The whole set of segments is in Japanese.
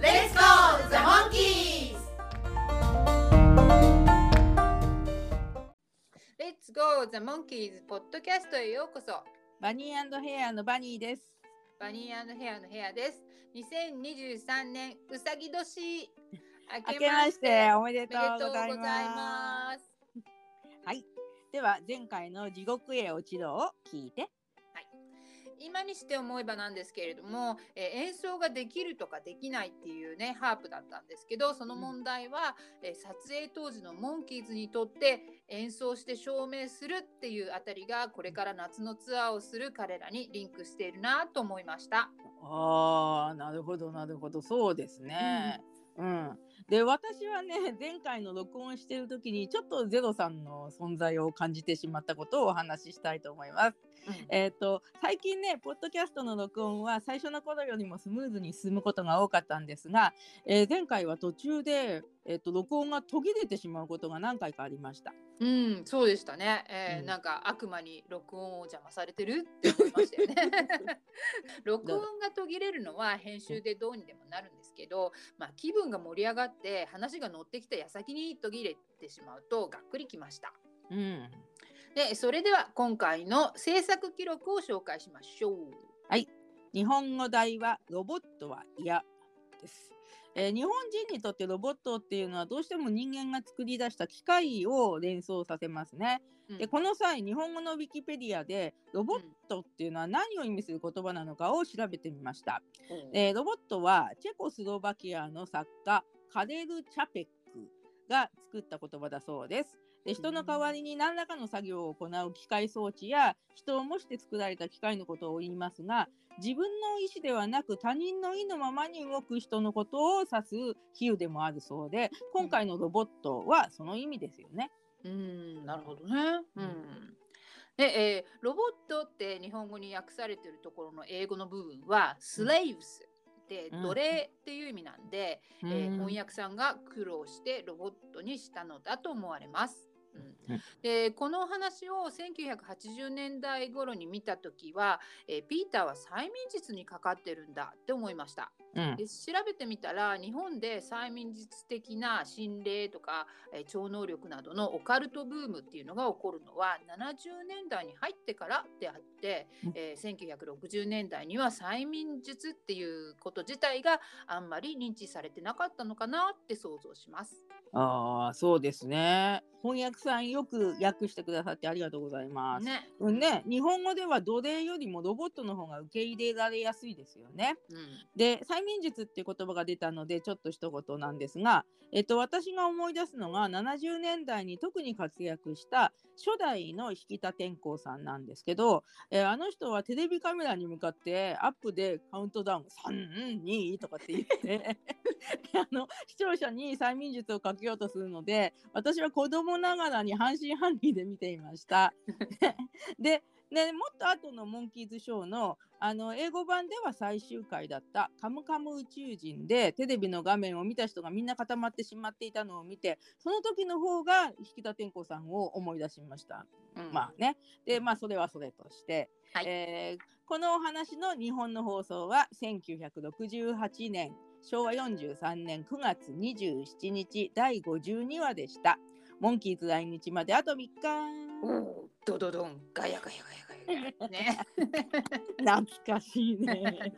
Let's go, the monkeys! Let's go the monkeys ポッドキャストへようこそ。バニーヘアのバニーです。バニーヘアのヘアです。2023年うさぎ年。明けましておめでとうおめでとうございます。ますはい。では前回の地獄へ落ちろを聞いて今にして思えばなんですけれども、えー演奏ができるとかできないっていうねハープだったんですけどその問題は、えー撮影当時のモンキーズにとって演奏して証明するっていうあたりがこれから夏のツアーをする彼らにリンクしているなと思いました。ああなるほどなるほどそうですね。うん、で私はね前回の録音してる時にちょっとゼロさんの存在を感じてしまったことをお話ししたいと思います。えっ、と最近ねポッドキャストの録音は最初の頃よりもスムーズに進むことが多かったんですが、えー前回は途中で、えー、と録音が途切れてしまうことが何回かありました。うん、そうでしたね。えーうんなんか悪魔に録音を邪魔されてるって思いましたよね。録音が途切れるのは編集でどうにでもなるんですけど、まあ気分が盛り上がって話が乗ってきた矢先に途切れてしまうとがっくりきました。うんで、それでは今回の制作記録を紹介しましょう。日本語題はロボットは嫌です、えー日本人にとってロボットっていうのはどうしても人間が作り出した機械を連想させますね。うんでこの際日本語のウィキペディアでロボットっていうのは何を意味する言葉なのかを調べてみました。えーロボットはチェコスロバキアの作家カレル・チャペックが作った言葉だそうです。で人の代わりに何らかの作業を行う機械装置や人を模して作られた機械のことを言いますが自分の意思ではなく他人の意のままに動く人のことを指す比喩でもあるそうで今回のロボットはその意味ですよね。うん、なるほどね。うん。で、えーロボットって日本語に訳されてるところの英語の部分は slaves でうん奴隷っていう意味なんで、えーうん翻訳さんが苦労してロボットにしたのだと思われます。うんうんでこのお話を1980年代頃に見た時は、えーピーターは催眠術にかかってるんだって思いました。うんで調べてみたら日本で催眠術的な心霊とか、えー超能力などのオカルトブームっていうのが起こるのは70年代に入ってからであって、うんえー1960年代には催眠術っていうこと自体があんまり認知されてなかったのかなって想像します。ああそうですね。翻訳さんよく訳してくださってありがとうございます。ね。うんね、日本語では奴隷よりもロボットの方が受け入れられやすいですよね。うんで催眠術っていう言葉が出たのでちょっと一言なんですが、えっと、私が思い出すのが70年代に特に活躍した初代の引田天功さんなんですけど、えーあの人はテレビカメラに向かってアップでカウントダウン32とかって言って あの視聴者に催眠術をかけようとするので私は子供ながらに半信半疑で見ていました。ででもっと後のモンキーズショーのあの英語版では最終回だった「カムカム宇宙人」でテレビの画面を見た人がみんな固まってしまっていたのを見てその時の方が引田天功さんを思い出しました。うんまあねでまあそれはそれとして、はいえーこのお話の日本の放送は1968年昭和43年9月27日第52話でした。モンキーズ来日まであと3日。おードドドンガヤガヤガヤガヤね。懐かしいね。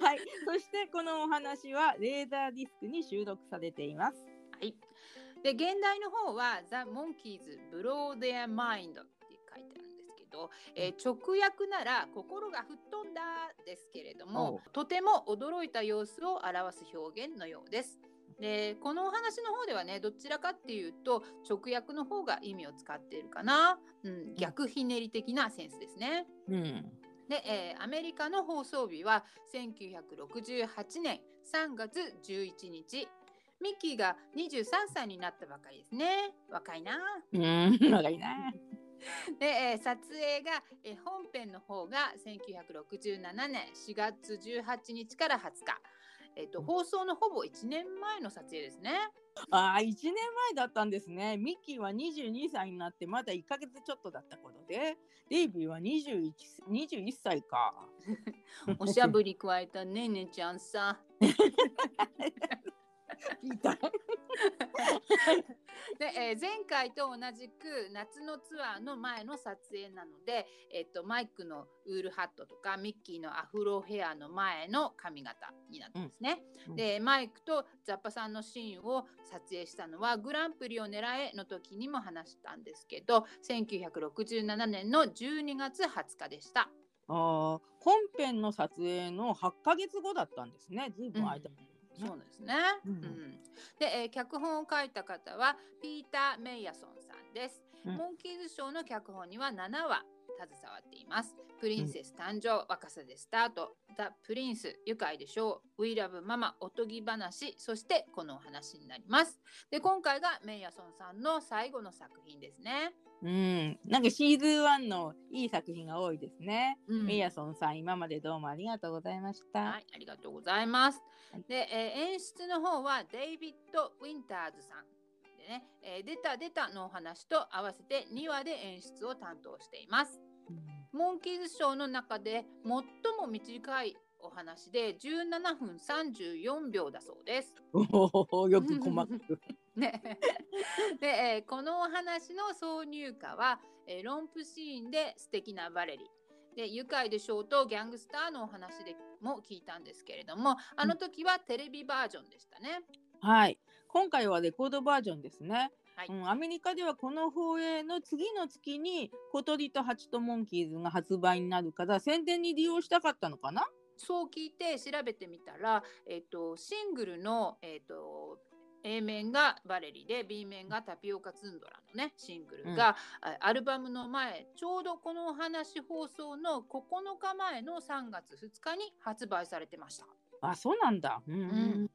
はい、そしてこのお話はレーザーディスクに収録されています。はい。で現代の方は The Monkeys Blow Their Mind って書いてあるんですけど、えー直訳なら心が吹っ飛んだですけれどおもとても驚いた様子を表す表現のようです。でこのお話の方ではねどちらかっていうと直訳の方が意味を使っているかな、うん、逆ひねり的なセンスですね。うん。で、えーアメリカの放送日は1968年3月11日ミッキーが23歳になったばかりですね。若いな。うん、若いな。で、えー撮影が、えー本編の方が1967年4月18日から20日。えっとうん放送のほぼ1年前の撮影ですね。ああ、1年前だったんですね。ミッキーは22歳になってまだ1ヶ月ちょっとだった頃で、デイビーは 21, 21歳か。おしゃぶり加えたねねちゃんさ。聞いた。で、えー前回と同じく夏のツアーの前の撮影なので、えっとマイクのウールハットとかミッキーのアフロヘアの前の髪型になってますね。うんでマイクとザッパさんのシーンを撮影したのはグランプリを狙えの時にも話したんですけど1967年の12月20日でした。あー本編の撮影の8ヶ月後だったんですね。ずいぶん空いた、そうですね。ううん。んで、えー脚本を書いた方はピーター・メイヤソンさんです。うん。モンキーズショーの脚本には7話携わっています。プリンセス誕生、若さでスタート、ザ・プリンス、愉快でしょう、We Love ママ、おとぎ話、そしてこのお話になります。で、今回がメイヤソンさんの最後の作品ですね。うん、なんかシーズン1のいい作品が多いですね。うんメイヤソンさん、今までどうもありがとうございました。はい、ありがとうございます。はいで、えー演出の方はデイビッド・ウィンターズさん。でね、えー出た出たのお話と合わせて2話で演出を担当しています。モンキーズショーの中で最も短いお話で17分34秒だそうです。よく細かく。ね、で、えーこのお話の挿入歌は、えーロンプシーンで素敵なバレリ。で愉快でしょうとギャングスターのお話でも聞いたんですけれどもあの時はテレビバージョンでしたね。はい。今回はレコードバージョンですね。はいうん、アメリカではこの放映の次の月に小鳥と蜂とモンキーズが発売になるから宣伝に利用したかったのかな？そう聞いて調べてみたら、えっとシングルの、えっと A 面がバレリで B 面がタピオカツンドラのねシングルが、あアルバムの前ちょうどこのお話放送の9日前の3月2日に発売されてました。あ、そうなんだ。うん。ん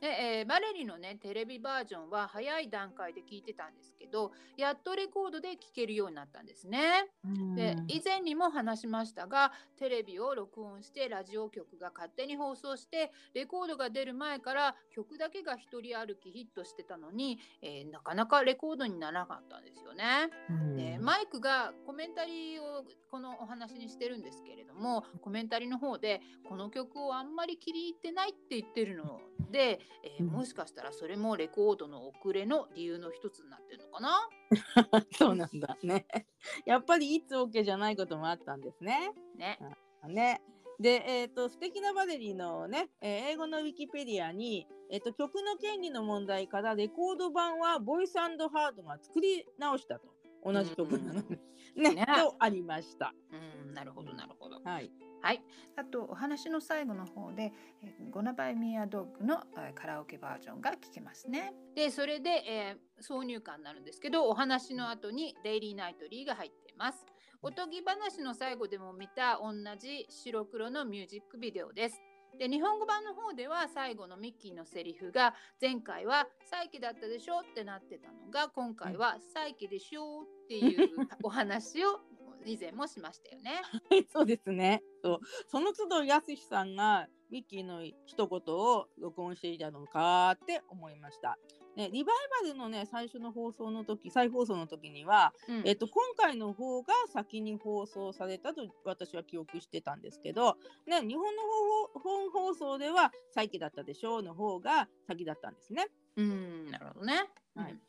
で、えーバレリのねテレビバージョンは早い段階で聞いてたんですけどやっとレコードで聴けるようになったんですね。うんで以前にも話しましたがテレビを録音してラジオ局が勝手に放送してレコードが出る前から曲だけが一人歩きヒットしてたのに、えーなかなかレコードにならなかったんですよね。うんでマイクがコメンタリーをこのお話にしてるんですけれどもコメンタリーの方でこの曲をあんまり気に入ってないって言ってるので、えーうんもしかしたらそれもレコードの遅れの理由の一つになってるのかな？そうなんだね。やっぱりいつ OK じゃないこともあったんですね。ね。ね。で、えっ、と、素敵なバレリーのね、えー英語のウィキペディアに、えっ、と、曲の権利の問題からレコード版はボイスハードが作り直したと。同じ曲なのに。ねねとありました。うんなるほどなるほど。はい。はい、あとお話の最後の方で「えーゴナバイミアドッグの」えーカラオケバージョンが聴けますね。でそれで、えー挿入歌になるんですけどお話の後に「デイリーナイトリー」が入っています。おとぎ話の最後でも見た同じ白黒のミュージックビデオです。で日本語版の方では最後のミッキーのセリフが前回は「サイケだったでしょ」ってなってたのが今回は「サイケでしょ」っていうお話を以前もしましたよね。そうですね。そうその都度やすしさんがミッキーの一言を録音していたのかって思いました。ね、リバイバルのね最初の放送の時再放送の時には、うんえっと、今回の方が先に放送されたと私は記憶してたんですけど、ね、日本の方本放送では「再起だったでしょう」の方が先だったんですね。うん、なるほどね。はいうん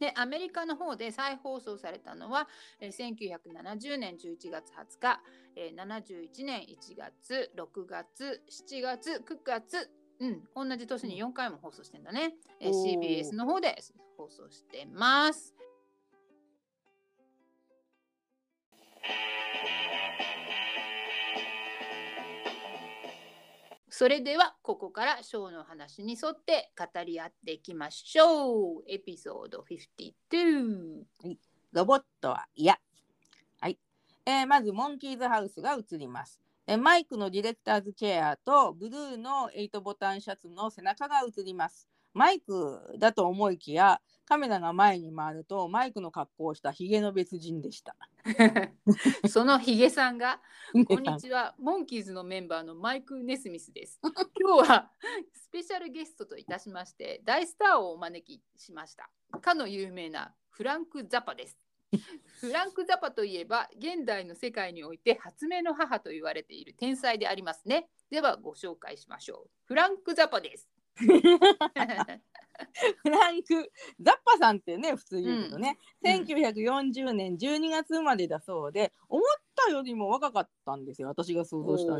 でアメリカの方で再放送されたのは、えー1970年11月20日、えー71年1月6月7月9月うん同じ年に4回も放送してんだね、えー CBS の方で放送してます。それではここからショーの話に沿って語り合っていきましょう。エピソード52。ロボットは嫌。はい。えーまず、モンキーズハウスが映ります。えーマイクのディレクターズチェアとブルーの8ボタンシャツの背中が映ります。マイクだと思いきやカメラが前に回るとマイクの格好をしたヒゲの別人でした。そのヒゲさんがこんにちは、モンキーズのメンバーのマイク・ネスミスです。今日はスペシャルゲストといたしまして、大スターをお招きしました。かの有名なフランク・ザパです。フランク・ザパといえば、現代の世界において発明の母と言われている天才でありますね。ではご紹介しましょう。フランク・ザパです。フランク・ザッパさんってね普通言うけどね、うん。1940年12月生まれだそうで思ったよりも若かったんですよ私が想像した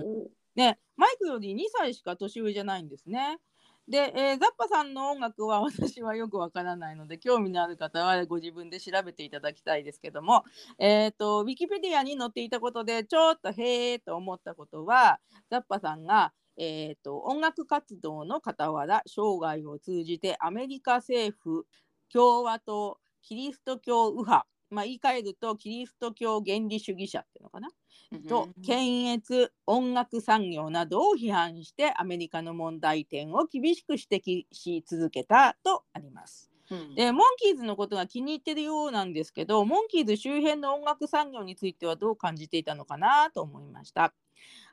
ねマイクより2歳しか年上じゃないんですね。で、えーザッパさんの音楽は私はよくわからないので興味のある方はご自分で調べていただきたいですけども、えー、とウィキペディアに載っていたことでちょっとへえと思ったことはザッパさんが、えー、と音楽活動の傍ら生涯を通じてアメリカ政府共和党キリスト教右派まあ言い換えるとキリスト教原理主義者っていうのかな？と検閲音楽産業などを批判してアメリカの問題点を厳しく指摘し続けたとあります。うんでモンキーズのことが気に入ってるようなんですけどモンキーズ周辺の音楽産業についてはどう感じていたのかなと思いました。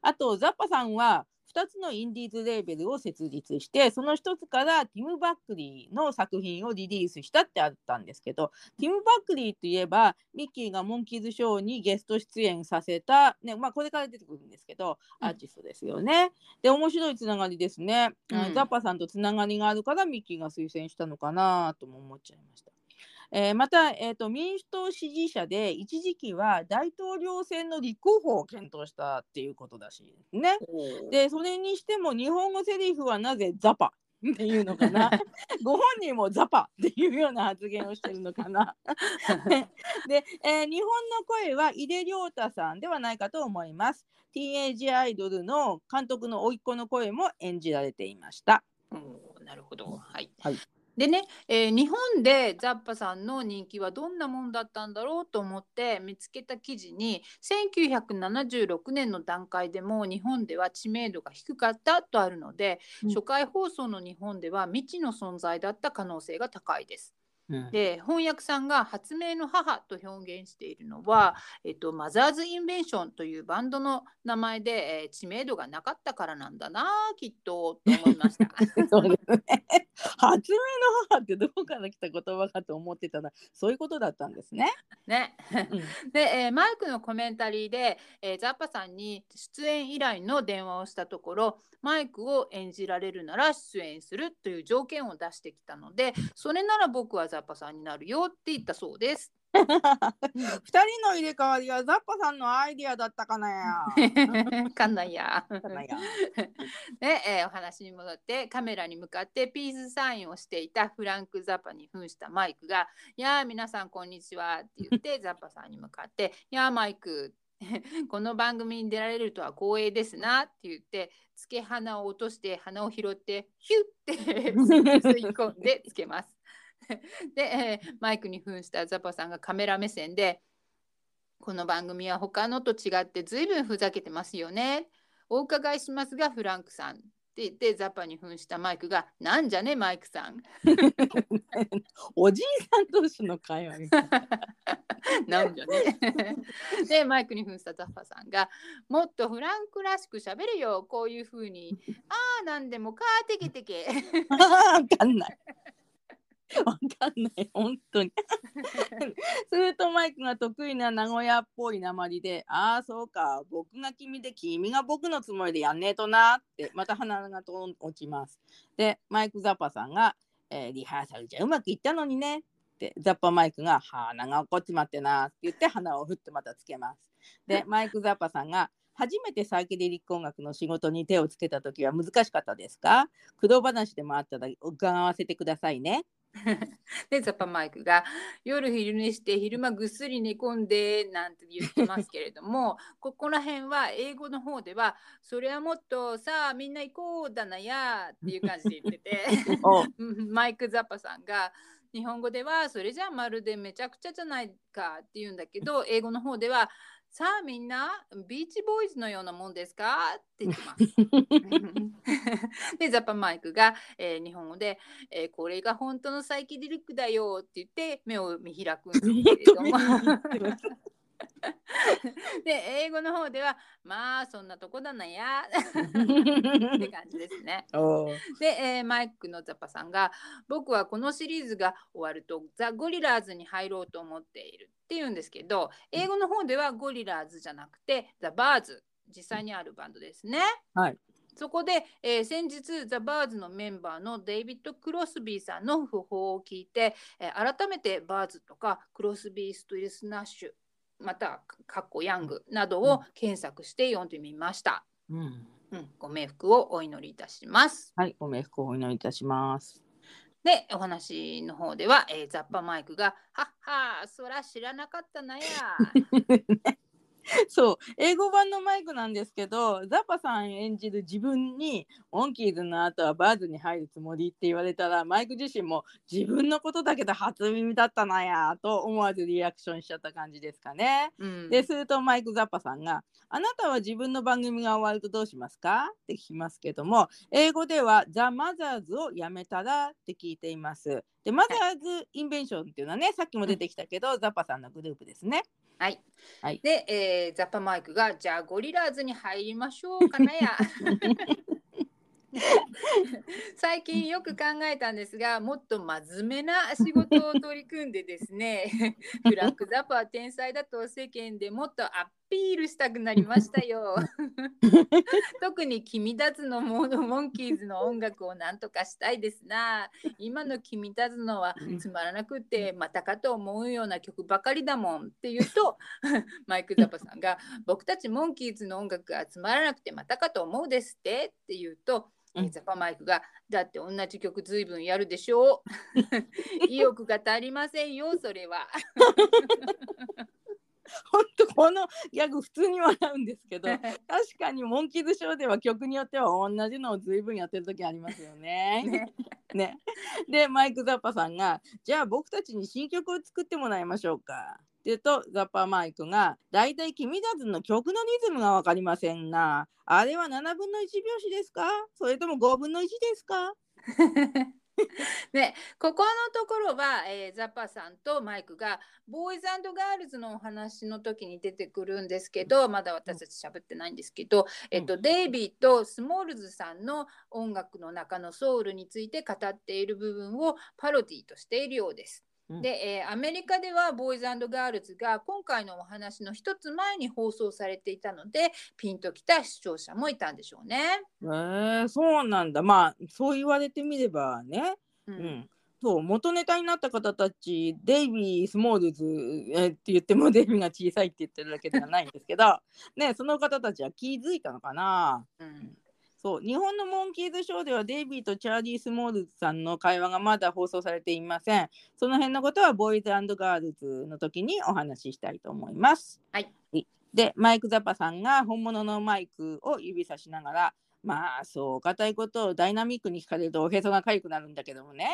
あとザッパさんは2つのインディーズレーベルを設立してその1つからティム・バックリーの作品をリリースしたってあったんですけどティム・バックリーといえばミッキーがモンキーズショーにゲスト出演させた、ねまあ、これから出てくるんですけどうんアーティストですよね。で面白いつながりですね、うんザッパさんとつながりがあるからミッキーが推薦したのかなとも思っちゃいました。えーまた、えーと、民主党支持者で一時期は大統領選の立候補を検討したっていうことらしね。でそれにしても日本語セリフはなぜザパっていうのかな ご本人もザパっていうような発言をしてるのかな で、えー日本の声は井出亮太さんではないかと思いますティーンエイジアイドルの監督の甥っ子の声も演じられていましたおーなるほど。はい。はいでね、えー日本でザッパさんの人気はどんなもんだったんだろうと思って見つけた記事に1976年の段階でも日本では知名度が低かったとあるので、うん初回放送の日本では未知の存在だった可能性が高いです。うん。で翻訳さんが発明の母と表現しているのは、えっと、マザーズ・インベンションというバンドの名前で、えー知名度がなかったからなんだなきっとと思いました。そうですね。発明の母ってどこから来た言葉かと思ってたらそういうことだったんですね。ね、うん。で、えーマイクのコメンタリーで、えーザッパさんに出演依頼の電話をしたところマイクを演じられるなら出演するという条件を出してきたのでそれなら僕はザッパさんになるよって言ったそうです。二人の入れ替わりはザッパさんのアイディアだったかな や。かんないや。かなやで、えーお話に戻ってカメラに向かってピースサインをしていたフランク・ザッパに扮したマイクが「やあ皆さんこんにちは」って言って ザッパさんに向かって「やあマイクこの番組に出られるとは光栄ですな」って言ってつけ鼻を落として鼻を拾ってヒュッて吸い込んでつけます。で、えーマイクに扮したザッパさんがカメラ目線で「この番組は他のと違って随分ふざけてますよね。お伺いしますがフランクさん」って言ってザッパに扮したマイクが「なんじゃねマイクさん」おじいさん同士の会話みたいな。なんじゃね。でマイクに扮したザッパさんが「もっとフランクらしく喋るよこういうふうにああなんでもかーてけ てけ」わかんない。わかんない、本当に。するとマイクが得意な名古屋っぽい鉛で、ああ、そうか、僕が君で君が僕のつもりでやんねえとなって、また鼻がと落ちます。で、マイク・ザッパさんが、えーリハーサルじゃうまくいったのにねって、ザッパマイクが鼻が怒っちまってなって言って鼻をふってまたつけます。で、マイク・ザッパさんが、初めてサイケデリック音楽の仕事に手をつけた時は難しかったですか？苦労話でもあったら伺わせてくださいね。でザッパマイクが夜昼寝して昼間ぐっすり寝込んでなんて言ってますけれども ここら辺は英語の方ではそれはもっとさあみんな行こうだなやっていう感じで言ってて マイク・ザッパさんが日本語ではそれじゃあまるでめちゃくちゃじゃないかって言うんだけど英語の方ではさあみんなビーチボーイズのようなもんですか？って言ってます。でザッパマイクが、えー日本語で、えーこれが本当のサイキデリックだよって言って目を見開くんですけれども で英語の方ではまあそんなとこだなや。って感じですね。で、えーマイクのザッパさんが僕はこのシリーズが終わるとザ・ゴリラーズに入ろうと思っている。っていうんですけど英語の方ではゴリラーズじゃなくてザ・バーズ。実際にあるバンドですね。はい。そこで、えー先日ザ・バーズのメンバーのデイビッド・クロスビーさんの訃報を聞いて、えー改めてバーズとかクロスビー・スティルス・ナッシュまたカッコ・ヤングなどを検索して読んでみました。うんうん、ご冥福をお祈りいたします。はい、ご冥福をお祈りいたします。でお話の方では、えーザッパマイクが「はっはそら知らなかったなや」そう、英語版のマイクなんですけど、ザッパさん演じる自分に、モンキーズの後はバーズに入るつもりって言われたら、マイク自身も自分のことだけど初耳だったなやと思わずリアクションしちゃった感じですかね。うんでするとマイク・ザッパさんが「あなたは自分の番組が終わるとどうしますか?」って聞きますけども英語では「ザ・マザーズ」をやめたらって聞いています。でマザーズ・インベンションっていうのはねさっきも出てきたけど、ザッパさんのグループですね。はい、はい。で、えーザッパマイクが「じゃあゴリラーズに入りましょうかなや」最近よく考えたんですがもっと真面目な仕事を取り組んでですね フランク・ザッパは天才だと世間でもっとアピールしたくなりましたよ。特に君たちのモモンキーズの音楽をなんとかしたいですな。今の君たちのはつまらなくてまたかと思うような曲ばかりだもんって言うと マイク・ザッパさんが僕たちモンキーズの音楽がつまらなくてまたかと思うですってって言うと、ザッパマイクがだって同じ曲ずいぶんやるでしょ？う。意欲が足りませんよそれは。本当このギャグ普通に笑うんですけど 確かにモンキーズショーでは曲によっては同じのを随分やってる時ありますよね。ね。ね、でマイク・ザッパさんが「じゃあ僕たちに新曲を作ってもらいましょうか」って言うとザッパマイクが「だいたい君たちの曲のリズムが分かりませんな。あれは7分の1拍子ですか？それとも5分の1ですか? ね、ここのところは、えーザッパさんとマイクがボーイズガールズのお話の時に出てくるんですけどまだ私たち喋ってないんですけど、えっと、デイビーとスモールズさんの音楽の中のソウルについて語っている部分をパロディとしているようです。うん。で、えーアメリカではボーイズガールズが今回のお話の一つ前に放送されていたのでピンときた視聴者もいたんでしょうね。えー、そうなんだ。まあそう言われてみればね。ううん、そう元ネタになった方たちデイビー・スモールズ、えーって言ってもデイビーが小さいって言ってるだけではないんですけどねその方たちは気づいたのかな。うんそう日本のモンキーズショーではデイビーとチャーリー・スモールズさんの会話がまだ放送されていません。その辺のことはボーイズガールズの時にお話ししたいと思います。はい。でマイク・ザッパさんが本物のマイクを指さしながらまあそう硬いことをダイナミックに聞かれるとおへそが痒くなるんだけどもね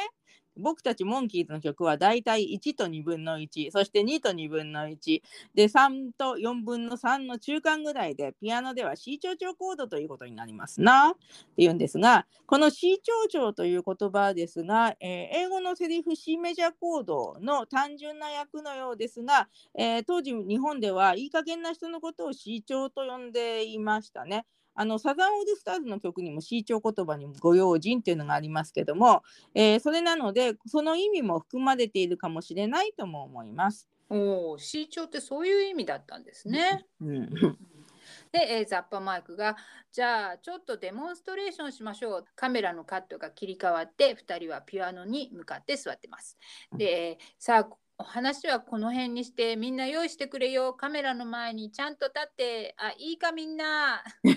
僕たちモンキーズの曲はだいたい1と2分の1そして2と2分の1で3と4分の3の中間ぐらいでピアノでは C 長調コードということになりますなっていうんですがこの C 長調という言葉ですが、えー英語のセリフ C メジャーコードの単純な訳のようですが、えー当時日本ではいい加減な人のことを C 調と呼んでいましたね。あのサザンオールスターズの曲にも C 調言葉にもご用心っていうのがありますけども、えーそれなのでその意味も含まれているかもしれないとも思います。おお、C 調ってそういう意味だったんですね。うん、で、えーザッパマイクが、じゃあちょっとデモンストレーションしましょう。カメラのカットが切り替わって、2人はピアノに向かって座ってます。で、えーさあ、お話はこの辺にして、みんな用意してくれよ。カメラの前にちゃんと立って、あ、いいかみんな。みん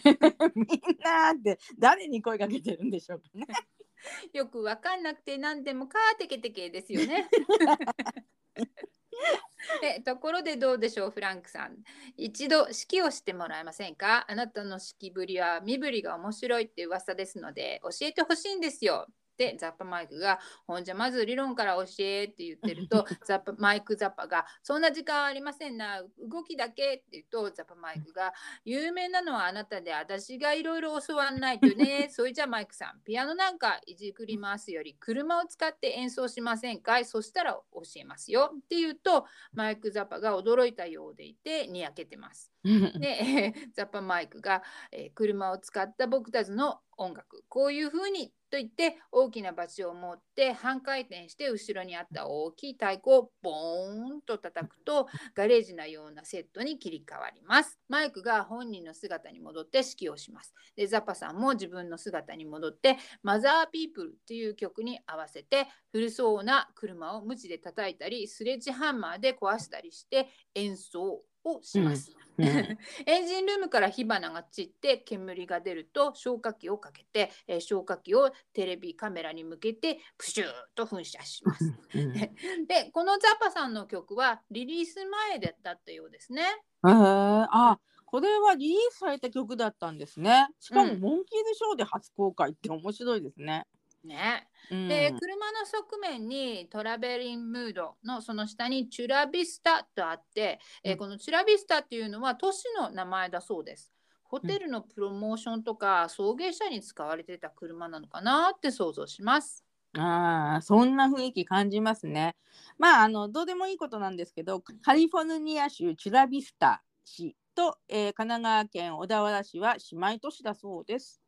なって誰に声かけてるんでしょうかね。よくわかんなくて何でもカーテケテケですよね。でところでどうでしょうフランクさん一度指揮をしてもらえませんか？あなたの指揮ぶりは身振りが面白いって噂ですので教えてほしいんですよっってザッパマイクが「ほんじゃまず理論から教え」って言ってるとザッパマイクザッパが「そんな時間ありませんな動きだけ」って言うとザッパマイクが「有名なのはあなたで私がいろいろ教わんないとね それじゃマイクさんピアノなんかいじくりますより車を使って演奏しませんかい？そしたら教えますよ」って言うとマイクザッパが驚いたようでいてにやけてます。で、ザッパマイクが、えー車を使った僕たちの音楽こういう風にと言って大きなバチを持って半回転して後ろにあった大きい太鼓をボーンと叩くとガレージのようなセットに切り替わります。マイクが本人の姿に戻って指揮をします。でザッパさんも自分の姿に戻ってマザーピープルっていう曲に合わせて古そうな車を無知で叩いたりスレッジハンマーで壊したりして演奏をします。うんエンジンルームから火花が散って煙が出ると消火器をかけて、えー消火器をテレビカメラに向けてプシューッと噴射します。うん でこのザッパさんの曲はリリース前だったようですね。へーあこれはリリースされた曲だったんですね。しかも、うんモンキーズショーで初公開って面白いですね。ねうんで車の側面にトラベリンムードのその下にチュラビスタとあって、えーうんこのチュラビスタっていうのは都市の名前だそうです。ホテルのプロモーションとか送迎車に使われてた車なのかなって想像します。ああ、そんな雰囲気感じますね。まあ、あの、どうでもいいことなんですけど、カリフォルニア州チュラビスタ市と、えー神奈川県小田原市は姉妹都市だそうです。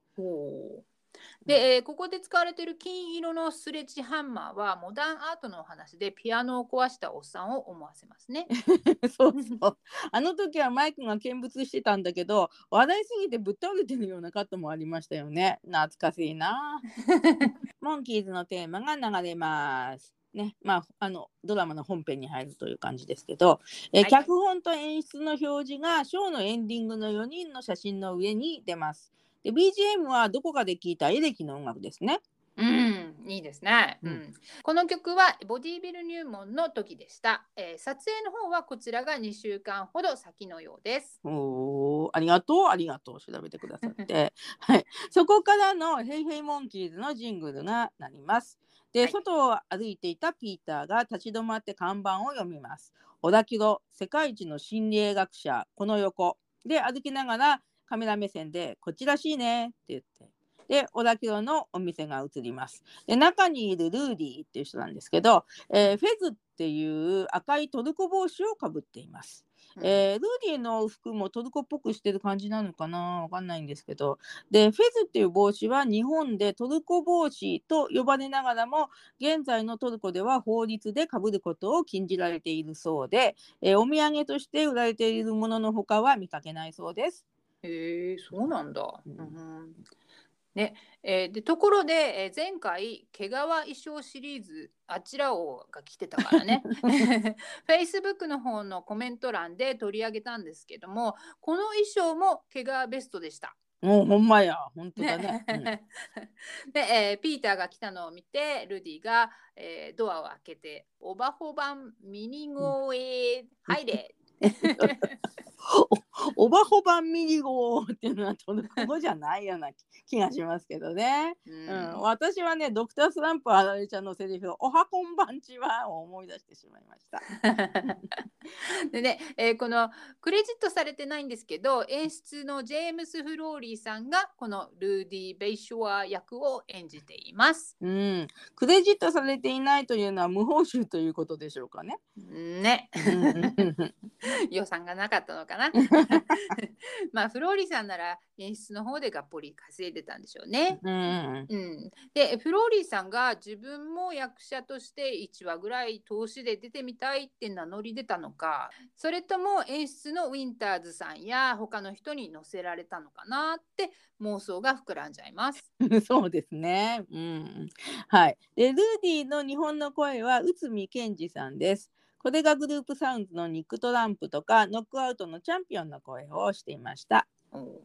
で、えーここで使われている金色のスレッジハンマーはモダンアートのお話でピアノを壊したおっさんを思わせますね。そうそう。あの時はマイクが見物してたんだけど、笑いすぎてぶっ倒れてるようなカットもありましたよね。懐かしいな。モンキーズのテーマが流れます。ね、まあ、あのドラマの本編に入るという感じですけど、えーはい脚本と演出の表示がショーのエンディングの4人の写真の上に出ます。で BGM はどこかで聴いたエレキの音楽ですね。うん、いいですね、ううんんこの曲はボディビル入門の時でした、えー撮影の方はこちらが2週間ほど先のようです。おーありがとうありがとう調べてくださって、はい、そこからの「ヘイヘイモンキーズ」のジングルが鳴ります。で、はい外を歩いていたピーターが立ち止まって看板を読みます。小田切世界一の心理学者この横で歩きながらカメラ目線で「こっちらしいね」って言って。で、小田切のお店が映ります。で、中にいるルーディーっていう人なんですけど、えーフェズっていう赤いトルコ帽子をかぶっています。うんえールーディの服もトルコっぽくしてる感じなのかなわかんないんですけどでフェズっていう帽子は日本でトルコ帽子と呼ばれながらも現在のトルコでは法律でかぶることを禁じられているそうで、えーお土産として売られているもののほかは見かけないそうです。へえそうなんだ。うん。うんねえーでところで、えー前回毛皮衣装シリーズあちら王が来てたからね。Facebook の方のコメント欄で取り上げたんですけどもこの衣装も毛皮ベストでした。もうほんまや。本当だね。うん。ね で、えーピーターが来たのを見てルディが、えードアを開けて「オバホバンミニゴーへ入れ」おばほばんミニゴーっていうのはトルコ語じゃないような気がしますけどね。ううん、私はね、ドクタースランプあられちゃんのセリフ、おはこんばんちはを思い出してしまいました。でね、えーこのクレジットされてないんですけど演出のジェームス・フローリーさんがこのルーディ・ベイシュア役を演じています。うん、クレジットされていないというのは無報酬ということでしょうかね。ねうん 予算がなかったのかな。まあフローリーさんなら演出の方でがっぽり稼いでたんでしょうね。うんうん、でフローリーさんが自分も役者として1話ぐらい投資で出てみたいって名乗り出たのかそれとも演出のウィンターズさんや他の人に乗せられたのかなって妄想が膨らんじゃいます。そうですね。うん、はい。で、ルーディの日本の声は内海健二さんです。これがグループサウンズのニックトランプとかノックアウトのチャンピオンの声をしていました。お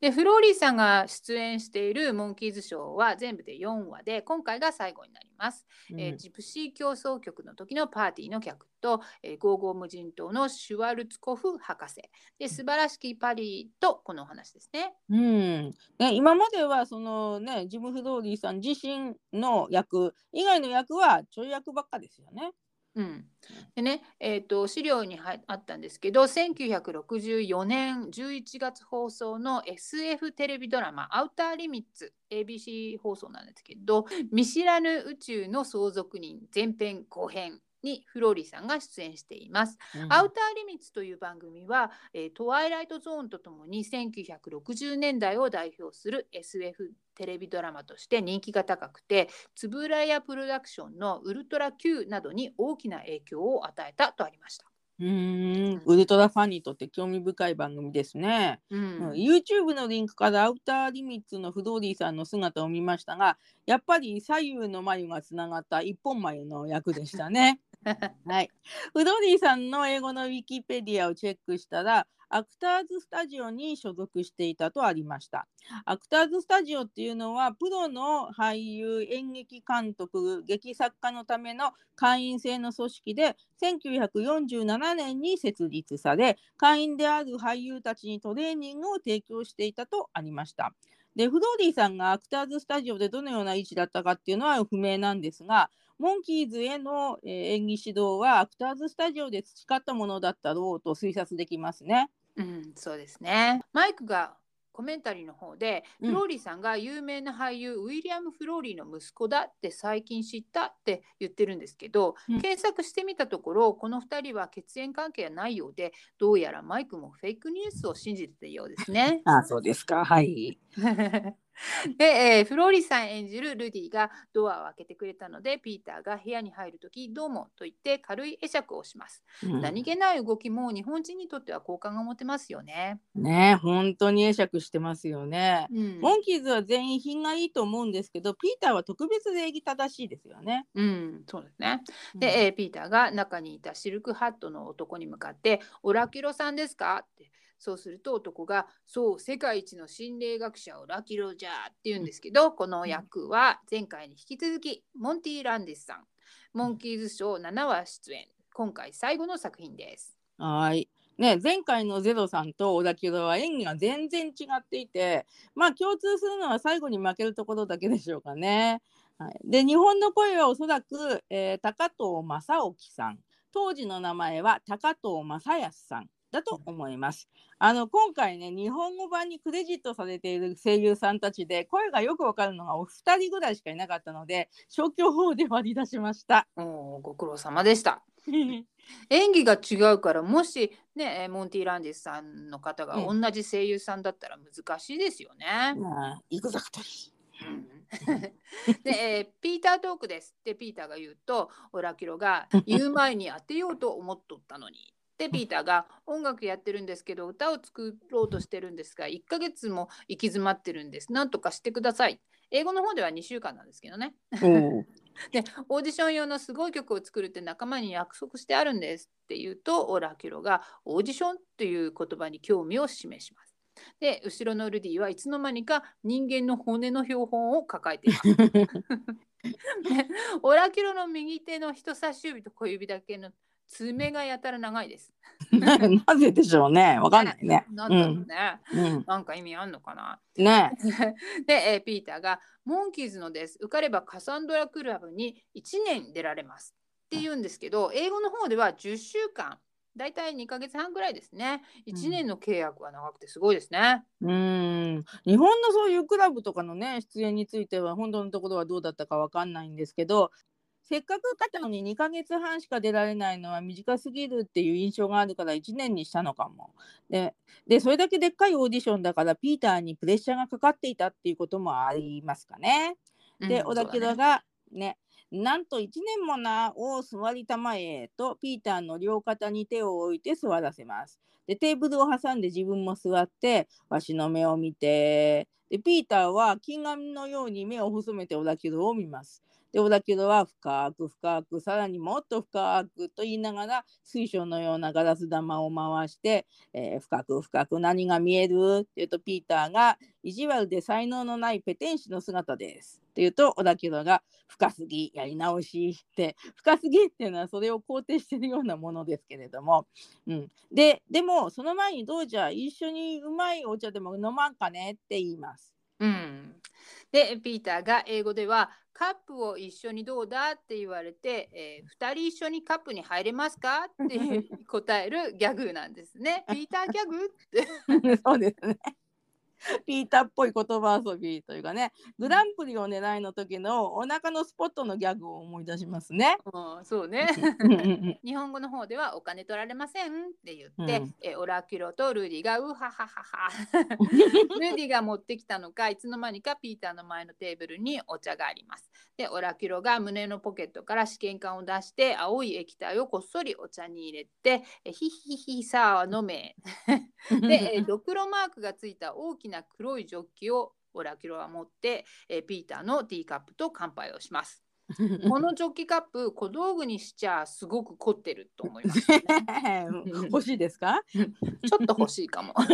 でフローリーさんが出演しているモンキーズショーは全部で4話で今回が最後になります。うんえージプシー狂騒曲の時のパーティーの客と、えーゴーゴー無人島のシュワルツコフ博士で素晴らしきパリとこのお話ですね。うんね、今まではその、ね、ジム・フローリーさん自身の役以外の役はちょい役ばっかですよね。うん、でね、えー、と資料にあったんですけど1964年11月放送の SF テレビドラマ「アウターリミッツ」ABC 放送なんですけど見知らぬ宇宙の相続人前編後編。にフローリーさんが出演しています。うんアウターリミッツという番組は、えートワイライトゾーンとともに1960年代を代表する SF テレビドラマとして人気が高くて、つぶらやプロダクションのウルトラ Q などに大きな影響を与えたとありました。うーんウルトラファンにとって興味深い番組ですね。ううんん、YouTube のリンクからアウターリミッツのフローリーさんの姿を見ましたがやっぱり左右の眉がつながった一本眉の役でしたね。はい、フローリーさんの英語のウィキペディアをチェックしたらアクターズスタジオに所属していたとありました。アクターズスタジオっていうのはプロの俳優演劇監督劇作家のための会員制の組織で1947年に設立され会員である俳優たちにトレーニングを提供していたとありました。でフローリーさんがアクターズスタジオでどのような位置だったかっていうのは不明なんですがモンキーズへの、えー演技指導はアクターズスタジオで培ったものだったろうと推察できますね。うん、そうですね。マイクがコメンタリーの方で、うんフローリーさんが有名な俳優ウィリアム・フローリーの息子だって最近知ったって言ってるんですけど、うん検索してみたところこの2人は血縁関係はないようでどうやらマイクもフェイクニュースを信じてたようですね。あそうですかはい。で、えーフローリーさん演じるルディがドアを開けてくれたのでピーターが部屋に入るときどうもと言って軽い会釈をします。うん何気ない動きも日本人にとっては好感が持てますよね。ね本当に会釈してますよね。うんモンキーズは全員品がいいと思うんですけどピーターは特別礼儀正しいですよね。うん、そうですね。うんで、えーピーターが中にいたシルクハットの男に向かって「オラキロさんですか?」ってそうすると男が「そう世界一の心霊学者オラキロじゃ」って言うんですけど、この役は前回に引き続きモンティ・ランディスさんモンキーズショー7話出演今回最後の作品です。はい。ね、前回のゼロさんとオラキロは演技が全然違っていて、まあ共通するのは最後に負けるところだけでしょうかね。はい、で、日本の声はおそらく、えー高藤正興さん。当時の名前は高藤正康さんだと思います。あの今回ね、日本語版にクレジットされている声優さんたちで声がよくわかるのがお二人ぐらいしかいなかったので、消去法で割り出しました。おーご苦労様でした。演技が違うからもしねえーモンティ・ランディスさんの方がう同じ声優さんだったら難しいですよね。まあ、行くぞ、カトリで、えーピータートークですってピーターが言うとオラキロが言う前に当てようと思っとったのに。でピーターが音楽やってるんですけど歌を作ろうとしてるんですが1ヶ月も行き詰まってるんですなんとかしてください英語の方では2週間なんですけどね でオーディション用のすごい曲を作るって仲間に約束してあるんですって言うとオラキロがオーディションという言葉に興味を示します。で後ろのルディはいつの間にか人間の骨の標本を抱えています。でオラキロの右手の人差し指と小指だけの爪がやたら長いです。な なぜでしょうね。わかんないね。なんだろうね。うん。なんか意味あんのかなね。で、えーピーターが「モンキーズのです受かればカサンドラクラブに1年出られます」って言うんですけど英語の方では10週間だいたい2ヶ月半ぐらいですね1年の契約は長くてすごいですね。うん。日本のそういうクラブとかのね、出演については、本当のところはどうだったかわかんないんですけど。せっかく勝ったのに2ヶ月半しか出られないのは短すぎるっていう印象があるから1年にしたのかも。で、でそれだけでっかいオーディションだからピーターにプレッシャーがかかっていたっていうこともありますかね。で、うんオラキロそうだねがね、なんと1年もなを座りたまえとピーターの両肩に手を置いて座らせます。で、テーブルを挟んで自分も座って、わしの目を見て、で、ピーターは金紙のように目を細めてオラキロを見ます。でオラキュロは深く深くさらにもっと深くと言いながら水晶のようなガラス玉を回して、えー深く深く何が見えるって言うとピーターが意地悪で才能のないペテン師の姿です。って言うとオラキュロが深すぎやり直しって深すぎっていうのはそれを肯定してるようなものですけれども、うん、ででもその前にどうじゃ一緒にうまいお茶でも飲まんかねって言います。うん、でピーターが英語では「カップを一緒にどうだ?」って言われて「え2人一緒にカップに入れますか?」って 答えるギャグなんですね。ピーターギャグって。そうですね。ピーターっぽい言葉遊びというかね、グランプリを狙いの時のお腹のスポットのギャグを思い出しますね。うん、そうね。日本語の方ではお金取られませんって言って、うん。えオラキュロとルーディがうははははルーディが持ってきたのかいつの間にかピーターの前のテーブルにお茶があります。でオラキュロが胸のポケットから試験管を出して青い液体をこっそりお茶に入れてえヒヒヒさあ飲め。で、えー ドクロマークがついた大きな黒いジョッキをオラキュロは持って、えーピーターのティーカップと乾杯をします。このジョッキカップ小道具にしちゃすごく凝ってると思います、ね。欲しいですか？ちょっと欲しいかも。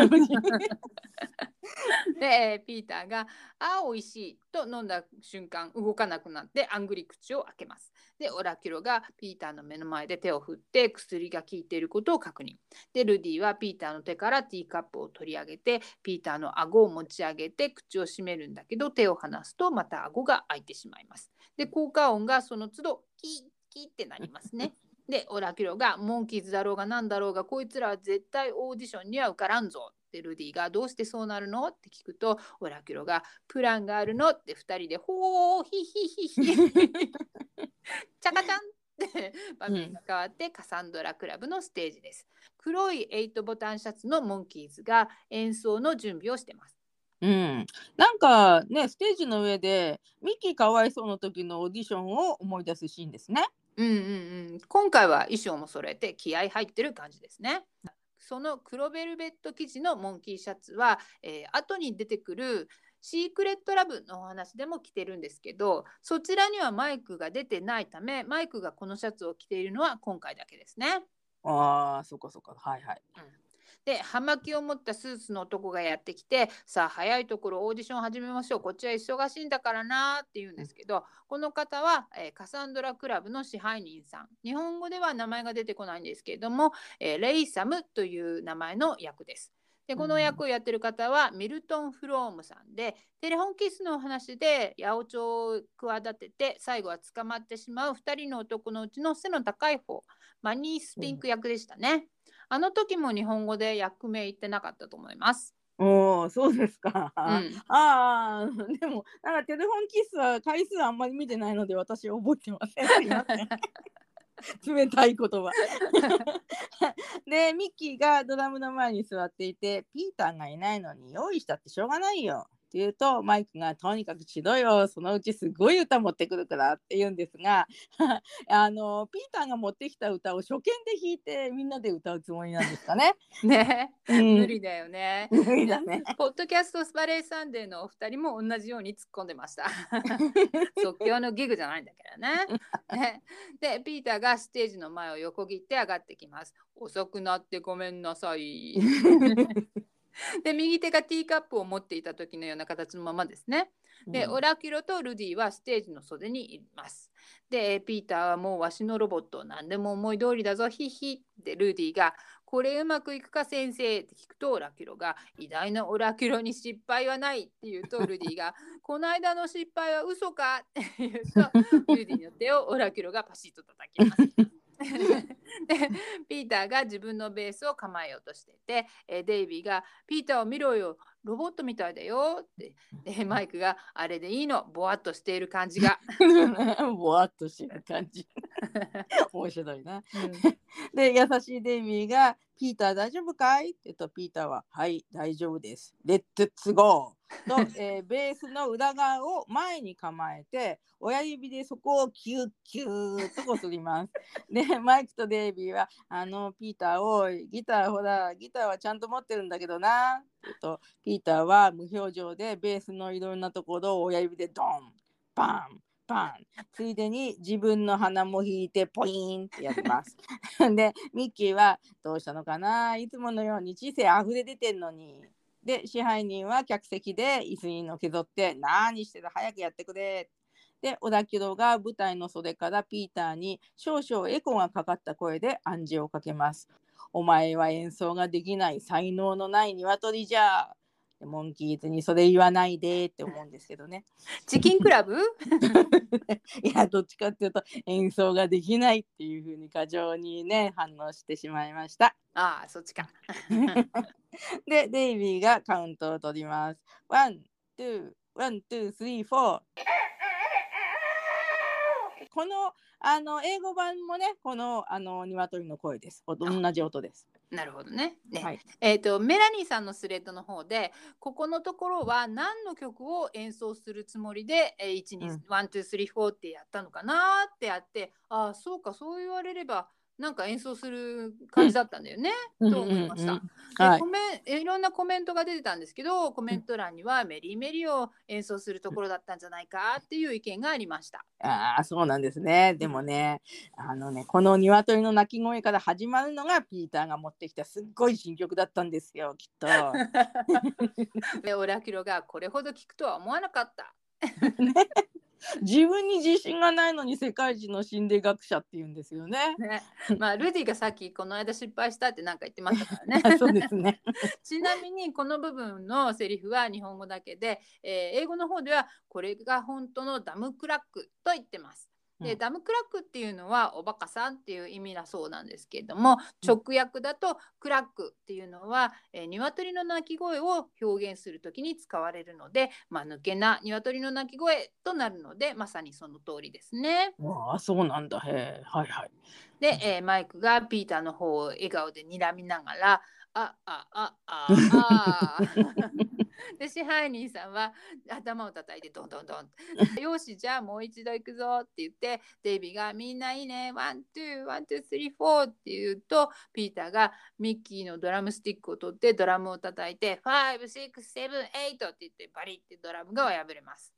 で、えーピーターが「あー美味しい」と飲んだ瞬間動かなくなってあんぐり口を開けます。でオラキュロがピーターの目の前で手を振って薬が効いていることを確認。でルディはピーターの手からティーカップを取り上げてピーターの顎を持ち上げて口を閉めるんだけど手を離すとまた顎が開いてしまいます。で効果音がその都度キーキーってなりますね。でオラキュロが「モンキーズだろうがなんだろうがこいつらは絶対オーディションには受からんぞ」ってルディが「どうしてそうなるの?」って聞くとオラキュロが「プランがあるの?」って2人で「ほーヒヒヒヒ」チャカチャンって場面が変わって、カサンドラクラブのステージです。黒い8ボタンシャツのモンキーズが演奏の準備をしてます。うん、なんかねステージの上でミッキーかわいそうの時のオーディションを思い出すシーンですね。うんうんうん、今回は衣装も揃えて気合入ってる感じですね。その黒ベルベット生地のモンキーシャツは、えー後に出てくるシークレットラブのお話でも着てるんですけどそちらにはマイクが出てないためマイクがこのシャツを着ているのは今回だけですね。ああそっかそっかはいはい。で葉巻を持ったスーツの男がやってきてさあ早いところオーディション始めましょうこっちは忙しいんだからなって言うんですけどこの方は、えーカサンドラクラブの支配人さん日本語では名前が出てこないんですけれども、えーレイサムという名前の役です。でこの役をやってる方はミルトン・フロームさんでテレフォンキスのお話で八百長を企てて最後は捕まってしまう2人の男のうちの背の高い方マニー・スピンク役でしたね。あの時も日本語で役名言ってなかったと思います。おおそうですか。うん、ああでもなんかテレフォンキスは回数あんまり見てないので私覚えてません。すいません 冷たい言葉。でミッキーがドラムの前に座っていてピーターがいないのに用意したってしょうがないよ。って言うとマイクがとにかくしろよそのうちすごい歌持ってくるからって言うんですが あのピーターが持ってきた歌を初見で弾いてみんなで歌うつもりなんですかね。ね、うん無理だよね。無理だね。ポッドキャストスバレーサンデーのお二人も同じように突っ込んでました。即興のギグじゃないんだけどね。ねで、ピーターがステージの前を横切って上がってきます。遅くなってごめんなさい。で、右手がティーカップを持っていた時のような形のままですね。で、うんオラキュロとルディはステージの袖にいます。で、ピーターはもうわしのロボット、何でも思い通りだぞ、ヒヒで、ルディが、これうまくいくか先生って聞くとオラキュロが偉大なオラキュロに失敗はないって言うと ルディがこの間の失敗は嘘かって言うと ルディの手をオラキュロがパシッと叩きます。でピーターが自分のベースを構えようとしててえデイビーが「ピーターを見ろよ。ロボットみたいだよ」ってでマイクが「あれでいいの？ぼわっとしている感じが」ぼわっとしてる感じ。面白いな。で、優しいデイビーが、ピーター大丈夫かい？って言うと、ピーターは、はい、大丈夫です。レッツツゴーと、えーベースの裏側を前に構えて、親指でそこをキュッキューとこすります。で、マイクとデイビーは、あの、ピーターを、ギターほら、ギターはちゃんと持ってるんだけどな。と、ピーターは無表情でベースのいろんなところを親指でドン、バン、パン。ついでに自分の鼻も引いてポインってやります。でミッキーはどうしたのかな？いつものように知性あふれ出てんのに。で支配人は客席で椅子にのけぞって何してる？早くやってくれ。で小田切が舞台の袖からピーターに少々エコがかかった声で暗示をかけます。お前は演奏ができない才能のない鶏じゃ。でモンキーズにそれ言わないでって思うんですけどね。チキンクラブ？いやどっちかっていうと演奏ができないっていう風に過剰にね反応してしまいました。ああそっちか。でデイビーがカウントを取ります。 One, two, one, two, three, four。このあの英語版もねこのあの鶏の声です。お同じ音です。なるほどね。ねはいえっ、とメラニーさんのスレッドの方でここのところは何の曲を演奏するつもりで、えー、1、2、うん1、2、3、4ってやったのかなってやってああそうかそう言われればなんか演奏する感じだったんだよね、と思いました。うんうんうんはいでコメンいろんなコメントが出てたんですけどコメント欄にはメリーメリーを演奏するところだったんじゃないかっていう意見がありました。ああそうなんですね。でもねあのねこの鶏の鳴き声から始まるのがピーターが持ってきたすっごい新曲だったんですよきっと。でオラキュロがこれほど聞くとは思わなかった。自分に自信がないのに世界一の心理学者って言うんですよね。ね、まあルディがさっきこの間失敗したってなんか言ってましたからね。そうですね。ちなみにこの部分のセリフは日本語だけで、えー英語の方ではこれが本当のダムクラックと言ってます。で、うん。ダムクラックっていうのはおバカさんっていう意味だそうなんですけれども直訳だとクラックっていうのは、えー、鶏の鳴き声を表現する時に使われるので、まあ、抜けな鶏の鳴き声となるのでまさにその通りですね。ああそうなんだ。へえ。はいはい。で、えーマイクがピーターの方を笑顔で睨みながら「あああああ」で支配人さんは頭を叩いてドンドンドン「よしじゃあもう一度行くぞ」って言ってデイビーが「みんないいね one two one two three four」って言うとピーターがミッキーのドラムスティックを取ってドラムを叩いて「 five six seven eight」って言ってバリってドラムが破れます。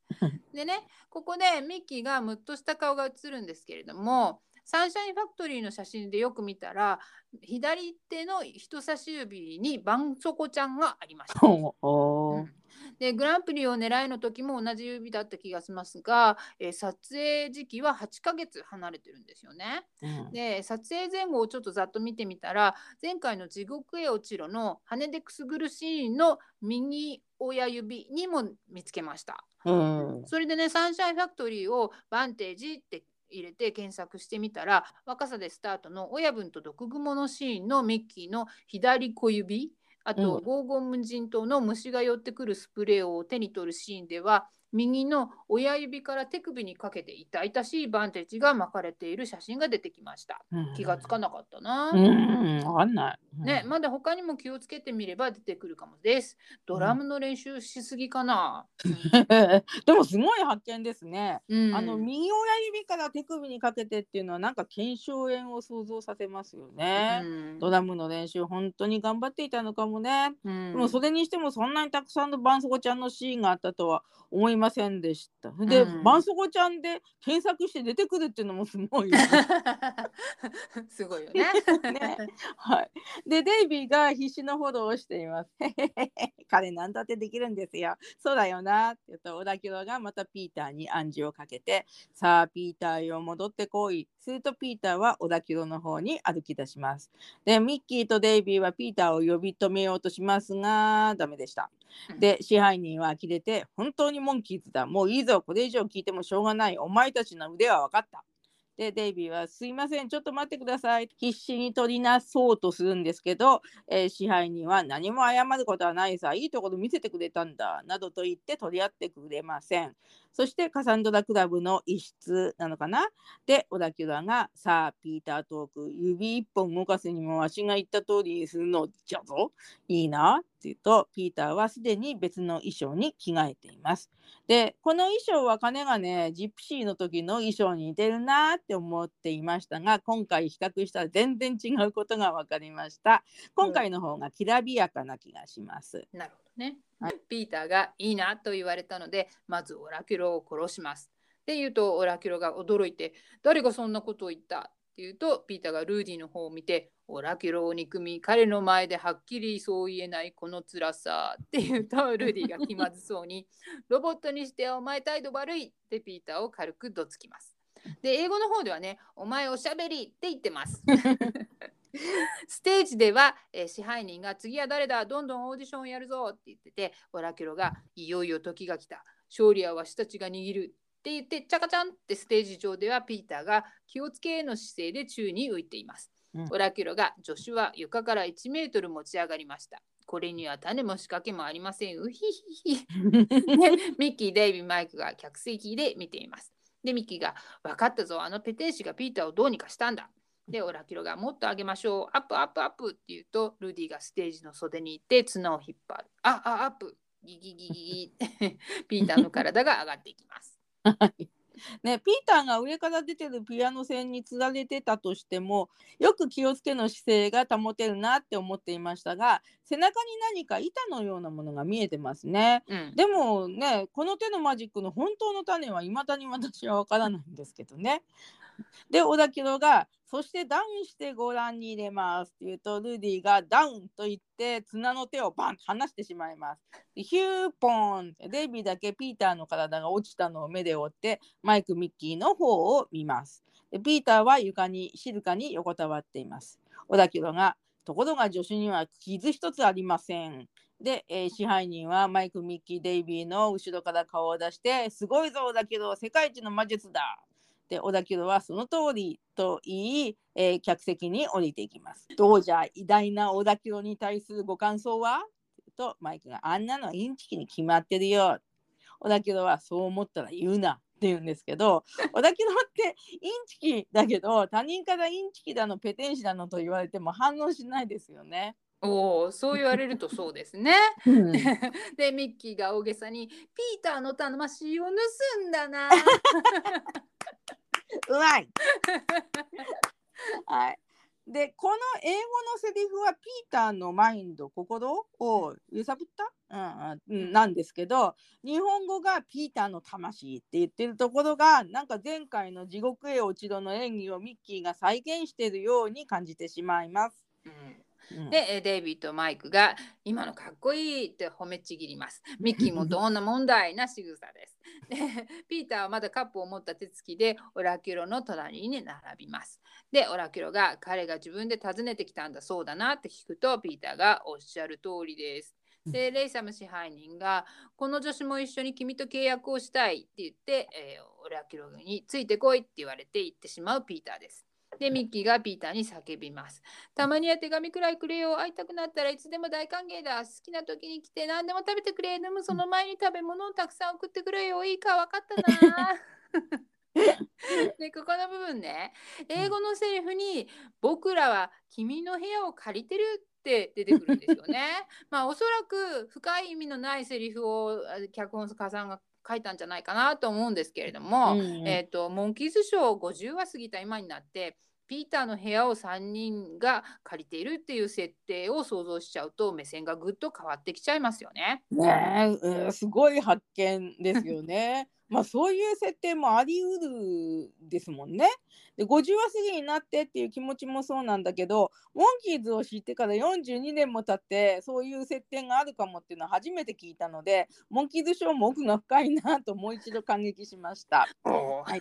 でねここでミッキーがムッとした顔が映るんですけれどもサンシャインファクトリーの写真でよく見たら左手の人差し指にバンソコちゃんがありました。うんでグランプリを狙いの時も同じ指だった気がしますが、えー撮影時期は8ヶ月離れてるんですよね。うんで撮影前後をちょっとざっと見てみたら前回の「地獄へ落ちろ」の羽でくすぐるシーンの右親指にも見つけました。うんそれでねサンシャインファクトリーをバンテージって入れて検索してみたら若さでスタートの親分と毒蜘蛛のシーンのミッキーの左小指あと、うん。黄金無人島の虫が寄ってくるスプレーを手に取るシーンでは右の親指から手首にかけて痛々しいバンテージが巻かれている写真が出てきました。うん気がつかなかったな。うんわかんない。うんね、まだ他にも気をつけてみれば出てくるかもです。ドラムの練習しすぎかな。でもすごい発見ですね。うん、あの右親指から手首にかけてっていうのはなんか腱鞘炎を想像させますよね。うんドラムの練習本当に頑張っていたのかもね。うんでもそれにしてもそんなにたくさんのバンソコちゃんのシーンがあったとは思いませんでした。で、うんバンソコちゃんで検索して出てくるっていうのもすごいよね。すごいよね。ねはい。で、デイビーが必死のフォローをしています。彼なんだってできるんですよ。そうだよなって言うと、オダキロがまたピーターに暗示をかけて、さあ、ピーターよ、戻ってこい。するとピーターはオダキロの方に歩き出します。で、ミッキーとデイビーはピーターを呼び止めようとしますが、ダメでした。で、支配人は呆れて、本当にモンキーズだ。もういいぞ。これ以上聞いてもしょうがない。お前たちの腕は分かった。で、デイビーは、すいません、ちょっと待ってください。必死に取りなそうとするんですけど、えー支配人は何も謝ることはないさ、いいところ見せてくれたんだ、などと言って取り合ってくれません。そしてカサンドラクラブの一室なのかな？で、オダキュラが、さあ、ピータートーク、指一本動かすにもわしが言った通りにするのじゃぞ。いいなって言うと、ピーターはすでに別の衣装に着替えています。で、この衣装は金がね、ジプシーの時の衣装に似てるなって思っていましたが、今回比較したら全然違うことが分かりました。今回の方がきらびやかな気がします。なるほどね。はいピーターがいいなと言われたので、まずオラキュロを殺します。で言うとオラキュロが驚いて「誰がそんなことを言った?」って言うとピーターがルーディの方を見て「オラキュロを憎み彼の前ではっきりそう言えないこの辛さ」って言うとルーディが気まずそうに「ロボットにしてお前態度悪い」ってピーターを軽くどつきます。で英語の方ではね「お前おしゃべり」って言ってます。ステージでは、えー支配人が次は誰だ？どんどんオーディションをやるぞって言っててオラキュロがいよいよ時が来た。勝利はわしたちが握るって言ってチャカチャンってステージ上ではピーターが気をつけの姿勢で宙に浮いています、うん。オラキュロが助手は床から1メートル持ち上がりました。これには種も仕掛けもありませんうひひひでミッキー、デイビー、マイクが客席で見ています。で、ミッキーが、分かったぞ、あのペテン師がピーターをどうにかしたんだ。で、オラキロが、もっと上げましょう、アップ、アップ、アップって言うと、ルディがステージの袖に行って綱を引っ張る。あ、あ、アップ、ギギギギギ ピーターの体が上がっていきます。は いね、ピーターが上から出てるピアノ線につられてたとしてもよく気をつけの姿勢が保てるなって思っていましたが背中に何か板のようなものが見えてますね。うん、でもねこの手のマジックの本当の種は未だに私はわからないんですけどね。で小田切が「そしてダウンしてご覧に入れます」って言うとルディが「ダウン」と言って綱の手をバンと離してしまいます。でヒューポーンデイビーだけピーターの体が落ちたのを目で追ってマイク・ミッキーの方を見ます。でピーターは床に静かに横たわっています。小田切が「ところが助手には傷一つありません」で、えー支配人はマイク・ミッキー・デイビーの後ろから顔を出して「すごいぞだけど世界一の魔術だ!」で小田切はその通りと言い、えー客席に降りていきます。どうじゃ偉大な小田切に対するご感想は？とマイクが「あんなのはインチキに決まってるよ」小田切は「そう思ったら言うな」って言うんですけど小田切ってインチキだけど他人からインチキだのペテン師だのと言われても反応しないですよね。おお、そう言われるとそうですね。うん で、ミッキーが大げさに、ピーターの魂を盗んだな。うまいはい。でこの英語のセリフはピーターのマインド心を揺さぶった、うんうん、なんですけど日本語がピーターの魂って言ってるところがなんか前回の地獄へ落ち度の演技をミッキーが再現しているように感じてしまいます。うんうんで、えーデイビーとマイクが今のかっこいいって褒めちぎります。ミッキーもどんな問題な仕草です。で、ピーターはまだカップを持った手つきでオラキュロの隣に並びます。で、オラキュロが彼が自分で訪ねてきたんだそうだなって聞くと、ピーターがおっしゃる通りです。で、レイサム支配人がこの女子も一緒に君と契約をしたいって言って、えーオラキュロについてこいって言われて行ってしまうピーターです。で、ミッキーがピーターに叫びます。たまには手紙くらいくれよ。会いたくなったらいつでも大歓迎だ。好きな時に来て何でも食べてくれ。でもその前に食べ物をたくさん送ってくれよ。いいか分かったな。で、ここの部分ね、英語のセリフに僕らは君の部屋を借りてるって出てくるんですよね。まあおそらく深い意味のないセリフをあ脚本家さんが書いたんじゃないかなと思うんですけれども、うんうんえっ、とモンキーズショー50話過ぎた今になってピーターの部屋を3人が借りているっていう設定を想像しちゃうと目線がぐっと変わってきちゃいますよね。ねえ、うんすごい発見ですよね。まあそういう設定もあり得るですもんね。で50話過ぎになってっていう気持ちもそうなんだけどモンキーズを知ってから42年も経ってそういう設定があるかもっていうのは初めて聞いたのでモンキーズショーも奥が深いなともう一度感激しました。はい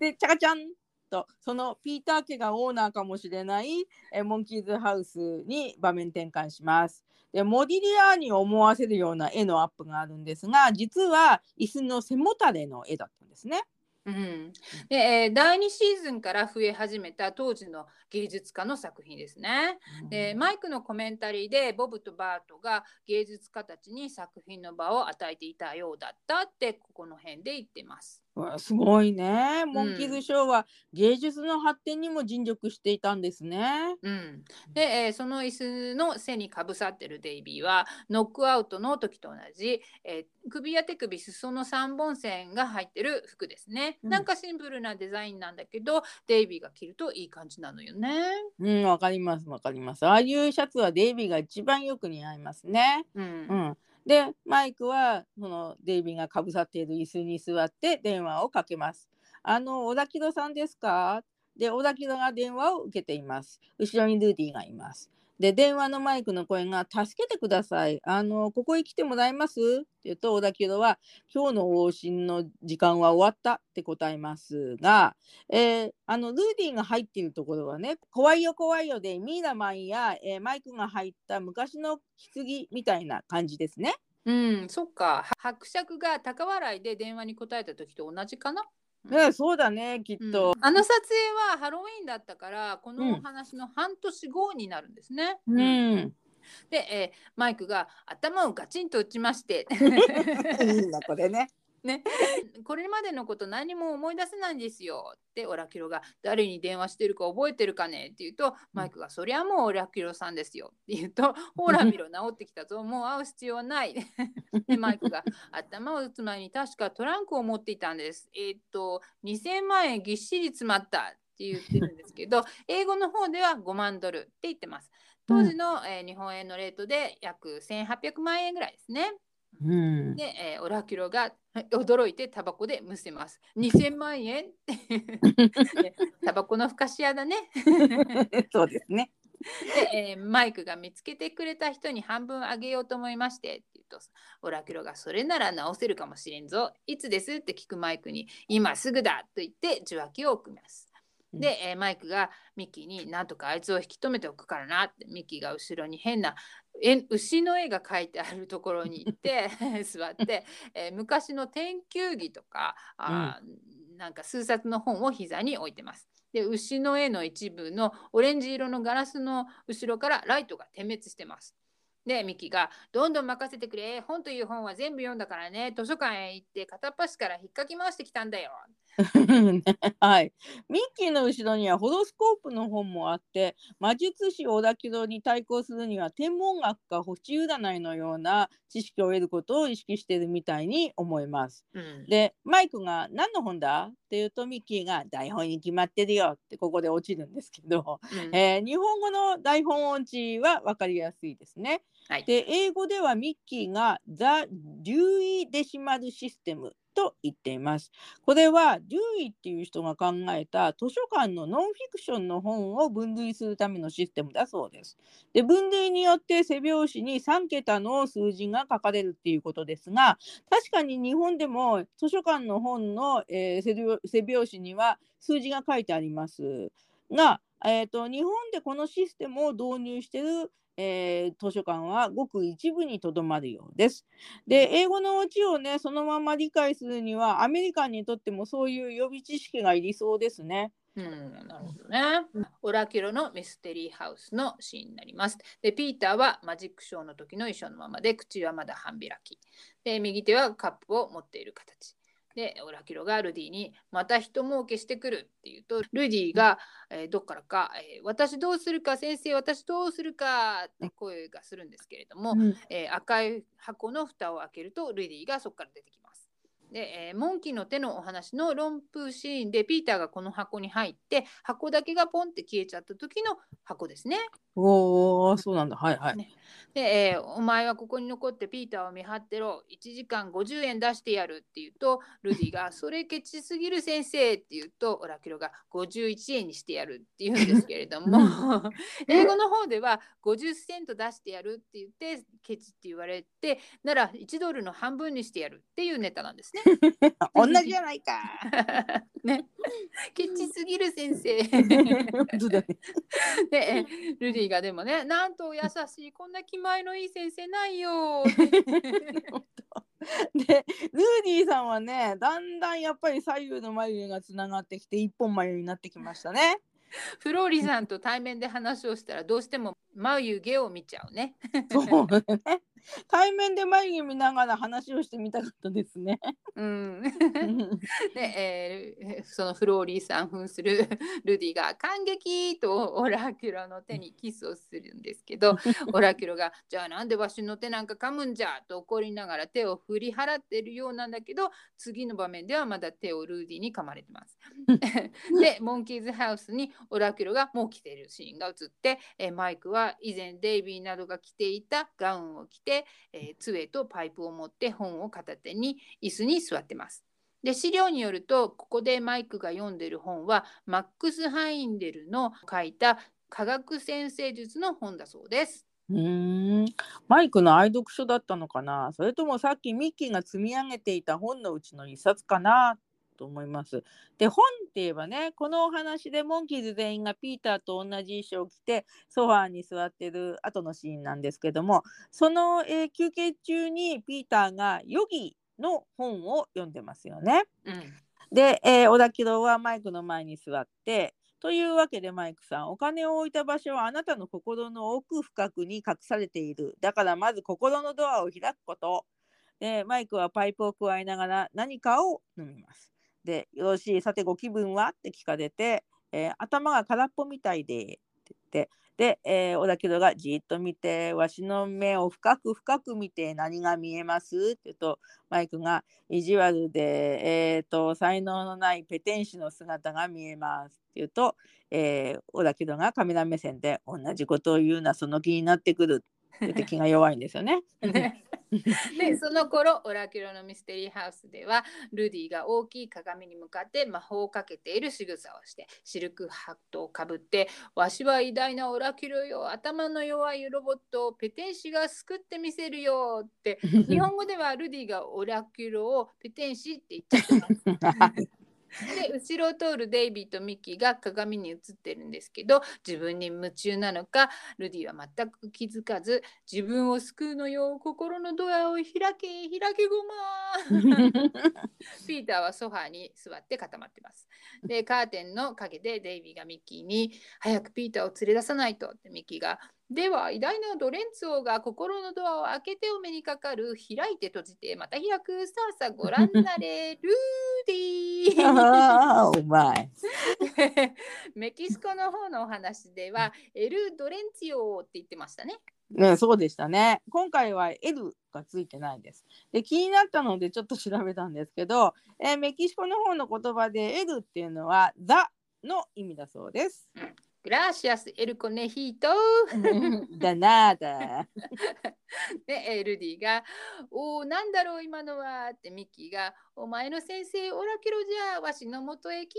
でチャカチャンとそのピーター家がオーナーかもしれないえーモンキーズハウスに場面転換します。でモディリアーに思わせるような絵のアップがあるんですが実は椅子の背もたれの絵だったんですね。うん、で、えー第2シーズンから増え始めた当時の芸術家の作品ですね。でマイクのコメンタリーでボブとバートが芸術家たちに作品の場を与えていたようだったってここの辺で言ってます。うわすごいね。モンキーズショーは芸術の発展にも尽力していたんですね。うん、で、えーその椅子の背にかぶさってるデイビーはノックアウトの時と同じ、えー首や手首裾の3本線が入ってる服ですね、うんなんかシンプルなデザインなんだけどデイビーが着るといい感じなのよね。うん、わかりますわかります。ああいうシャツはデイビーが一番よく似合いますね。うんうん。でマイクはそのデイビーがかぶさっている椅子に座って電話をかけます。あの小田切さんですか？で小田切が電話を受けています。後ろにルーディがいます。で、電話のマイクの声が、助けてください。あの、ここへ来てもらえます？って言うと、小田切は、今日の往診の時間は終わったって答えますが、えー、あの、ルーディーが入っているところはね、怖いよ怖いよで、ミイラマンや、えー、マイクが入った昔の棺みたいな感じですね。うん、そっか。伯爵が高笑いで電話に答えた時と同じかな？ね、そうだねきっと、うん、あの撮影はハロウィンだったからこのお話の半年後になるんですね。うん、うん。で、えー、マイクが頭をガチンと打ちまして。いいなこれね。ね、これまでのこと何も思い出せないんですよってオラキロが誰に電話してるか覚えてるかねって言うとマイクがそりゃもうオラキロさんですよって言うと ほら見ろ治ってきたぞもう会う必要はない。でマイクが頭を打つ前に確かトランクを持っていたんです。えー、っと2000万円ぎっしり詰まったって言ってるんですけど 英語の方では5万ドルって言ってます。当時の、えー、日本円のレートで約1800万円ぐらいですね。うん、で、えー、オラキュロが驚いてタバコでむせます。2000万円 タバコのふかし屋だね。そうですね。で、えー、マイクが見つけてくれた人に半分あげようと思いましてって言うとオラキュロがそれなら直せるかもしれんぞいつですって聞くマイクに今すぐだと言って受話器を置きます。で、えー、マイクがミッキーになんとかあいつを引き止めておくからなってミッキーが後ろに変なえ牛の絵が描いてあるところに行って 座って、えー、昔の天球儀とかあ、うん、なんか数冊の本を膝に置いてます。で牛の絵の一部のオレンジ色のガラスの後ろからライトが点滅してます。でミキが「どんどん任せてくれ。本という本は全部読んだからね。図書館へ行って片っ端から引っかき回してきたんだよ」はい。ミッキーの後ろにはホロスコープの本もあって魔術師小田切に対抗するには天文学か星占いのような知識を得ることを意識しているみたいに思います。うん、でマイクが「何の本だ?」って言うとミッキーが「台本に決まってるよ」ってここで落ちるんですけど、うん、えー、日本語の台本音痴は分かりやすいですね。はい、で英語ではミッキーが「ザ・デューイ・デシマル・システム」と言っています。これはデューイっていう人が考えた図書館のノンフィクションの本を分類するためのシステムだそうです。で分類によって背表紙に3桁の数字が書かれるっていうことですが確かに日本でも図書館の本の、えー、背表紙には数字が書いてありますが、えーと日本でこのシステムを導入しているえー、図書館はごく一部にとどまるようです。で、英語のオチをね、そのまま理解するには、アメリカンにとってもそういう予備知識がいりそうですね。うん、なるほどね。オラキュロのミステリーハウスのシーンになります。で、ピーターはマジックショーの時の衣装のままで、口はまだ半開き。で、右手はカップを持っている形。でオラキロがルディに「また人儲けしてくる」って言うとルディが、えー、どっからか、えー「私どうするか先生私どうするか」って声がするんですけれども、うん、えー、赤い箱の蓋を開けるとルディがそこから出てきます。で、えー、モンキーの手のお話の論風シーンでピーターがこの箱に入って箱だけがポンって消えちゃった時の箱ですね。おおそうなんだはいはい。ね、で、えー、お前はここに残ってピーターを見張ってろ1時間50円出してやるって言うとルディがそれケチすぎる先生って言うとオラキロが51円にしてやるって言うんですけれども 英語の方では50セント出してやるって言ってケチって言われてなら1ドルの半分にしてやるっていうネタなんですね。同じじゃないか。ね。ケチすぎる先生。本当だね。で、ルディがでもね、なんと優しい、こんな気前のいい先生ないよ。でルーディさんはねだんだんやっぱり左右の眉毛がつながってきて一本眉になってきましたね。フローリさんと対面で話をしたらどうしても眉毛を見ちゃうね。そうね。対面で眉毛見ながら話をしてみたかったですね。うん、で、えー、そのフローリーさん扮するルディが感激とオラキュラの手にキスをするんですけど オラキュラが「じゃあなんでわしの手なんか噛むんじゃ」と怒りながら手を振り払ってるようなんだけど次の場面ではまだ手をルーディに噛まれてます。でモンキーズハウスにオラキュラがもう着ているシーンが映って、えー、マイクは以前デイビーなどが着ていたガウンを着てて、えー、杖とパイプを持って本を片手に椅子に座ってます。で資料によるとここでマイクが読んでる本はマックス・ハインデルの書いた科学先生術の本だそうです。うんマイクの愛読書だったのかな？それともさっきミッキーが積み上げていた本のうちの一冊かな？と思います。で本って言えばねこのお話でモンキーズ全員がピーターと同じ衣装を着てソファーに座ってる後のシーンなんですけどもその、えー、休憩中にピーターがヨギの本を読んでますよね。うん、で、えー、小田切はマイクの前に座ってというわけでマイクさん、お金を置いた場所はあなたの心の奥深くに隠されている。だからまず心のドアを開くこと。で、マイクはパイプを加えながら何かを飲みます。で、よし、さてご気分は？って聞かれて、えー、頭が空っぽみたいで、って言って、で、えー、小田切がじっと見て、わしの目を深く深く見て何が見えます？って言うと、マイクが意地悪で、えーと、才能のないペテン師の姿が見えます。って言うと、えー、小田切がカメラ目線で同じことを言うな、その気になってくる。って気が弱いんですよね。ねでその頃オラキュラのミステリーハウスではルディが大きい鏡に向かって魔法をかけている仕草をしてシルクハットをかぶって「わしは偉大なオラキュラよ頭の弱いロボットをペテン師が救ってみせるよ」って 日本語ではルディがオラキュラをペテン師って言っちゃってます。で後ろを通るデイビーとミッキーが鏡に映ってるんですけど自分に夢中なのかルディは全く気づかず自分を救うのよ心のドアを開け開けごま ピーターはソファーに座って固まってます。でカーテンの陰でデイビーがミッキーに早くピーターを連れ出さないと。ってミッキーがでは偉大なドレンツ王が心のドアを開けてお目にかかる開いて閉じてまた開くさあさあご覧なれルーディーお前メキシコの方のお話ではエル・ドレンツィオって言ってましたね。ね、そうでしたね。今回は L がついてないです。で、気になったのでちょっと調べたんですけど、えー、メキシコの方の言葉で L っていうのは The の意味だそうです。うん El conejito. De nada. で、エルディが、おお、なんだろう、今のは。ってミッキーが、お前の先生、オラキロじゃ、わしのもとへ来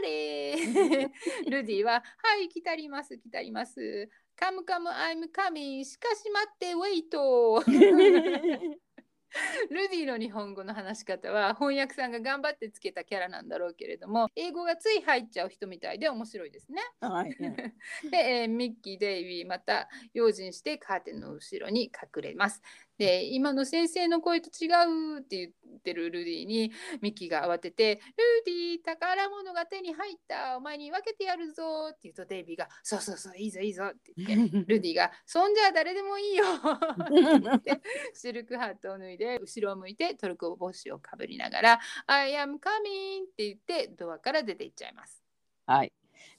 たれ。ルディは、はい、来たります、来たります。カムカム、アイムカミン。しかし待って、ウェイト。ルディの日本語の話し方は翻訳さんが頑張ってつけたキャラなんだろうけれども英語がつい入っちゃう人みたいで面白いですね。はい、で、えー、ミッキー・デイビーまた用心してカーテンの後ろに隠れます。で今の先生の声と違うって言ってるルディにミッキーが慌てて「ルディ宝物が手に入ったお前に分けてやるぞ」って言うとデイビーが「そうそうそういいぞいいぞ」って言って ルディが「そんじゃ誰でもいいよ」ってシルクハットを脱いで後ろを向いてトルコ帽子をかぶりながら「I am coming」って言ってドアから出ていっちゃいます。はい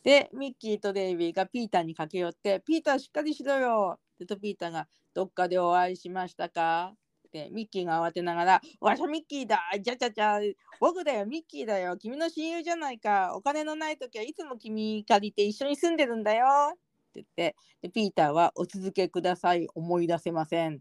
でミッキーとデイビーがピーターに駆け寄って「ピーターしっかりしろよ」ってとピーターがどっかでお会いしましたか？ってミッキーが慌てながら、わしゃミッキーだじゃじゃじゃ僕だよミッキーだよ。君の親友じゃないか。お金のない時はいつも君借りて一緒に住んでるんだよ。って言ってでピーターはお続けください。思い出せません。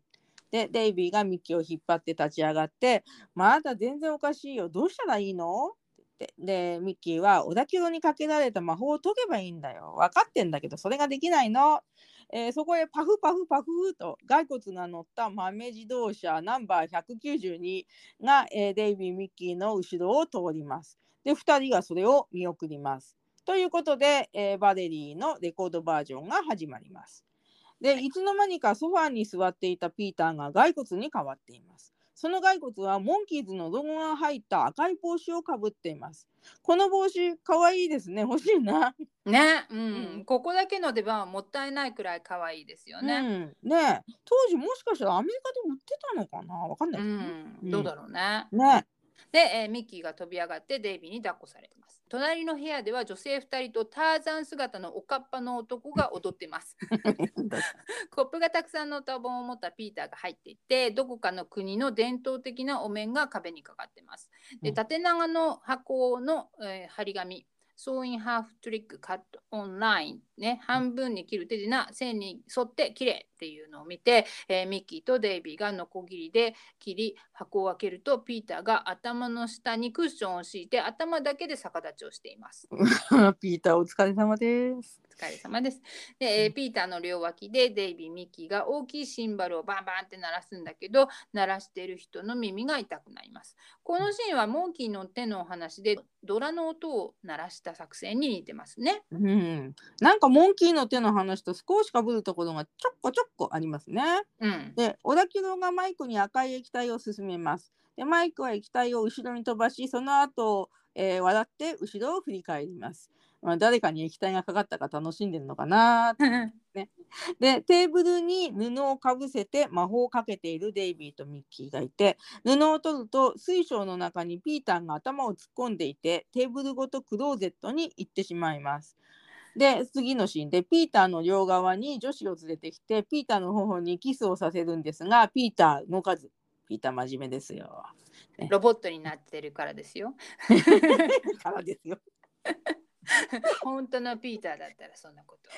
でデイビーがミッキーを引っ張って立ち上がってまだ全然おかしいよ。どうしたらいいの？ってでミッキーは小田急にかけられた魔法を解けばいいんだよ。分かってんだけどそれができないの。えー、そこへパフパフパフと骸骨が乗った豆自動車ナンバー192が、えー、デイビー・ミッキーの後ろを通ります。で2人がそれを見送ります。ということで、えー、バレリーのレコードバージョンが始まります。でいつの間にかソファーに座っていたピーターが骸骨に変わっています。その骸骨はモンキーズのロゴが入った赤い帽子をかぶっています。この帽子かわいいですね。欲しいな。ね、うん、うん、ここだけの出番はもったいないくらい可愛いですよね。うん、ね、当時もしかしたらアメリカで売ってたのかな、わかんない、ね、うん、どうだろうね。ね。で、えー、ミッキーが飛び上がってデイビーに抱っこされてます。隣の部屋では女性2人とターザン姿のおかっぱの男が踊ってます。コップがたくさんの歌本を持ったピーターが入っていてどこかの国の伝統的なお面が壁にかかってます。で縦長の箱の、えー、張り紙 saw in half trick cut on line ね半分に切る手品線に沿って綺麗っていうのを見て、えーミッキーとデイビーがノコギリで切り箱を開けるとピーターが頭の下にクッションを敷いて頭だけで逆立ちをしています。ピーターお疲れ様です。お疲れ様です。で、えーピーターの両脇でデイビー、ミッキーが大きいシンバルをバンバンって鳴らすんだけど、鳴らしている人の耳が痛くなります。このシーンはモンキーの手のお話でドラの音を鳴らした作戦に似てますね。うん、なんかモンキーの手の話と少しかぶるところがちょっこちょっこありますね。うん。で、オラキュロがマイクに赤い液体を進めます。で、マイクは液体を後ろに飛ばし、その後、えー笑って後ろを振り返ります。まあ、誰かに液体がかかったか楽しんでるのかな で、テーブルに布をかぶせて魔法をかけているデイビーとミッキーがいて、布を取ると水晶の中にピーターが頭を突っ込んでいて、テーブルごとクローゼットに行ってしまいます。で、次のシーンでピーターの両側に女子を連れてきて、ピーターの頬にキスをさせるんですが、ピーター動かず。ピーター真面目ですよ。ロボットになってるからですよ。からですよ。本当のピーターだったらそんなこと。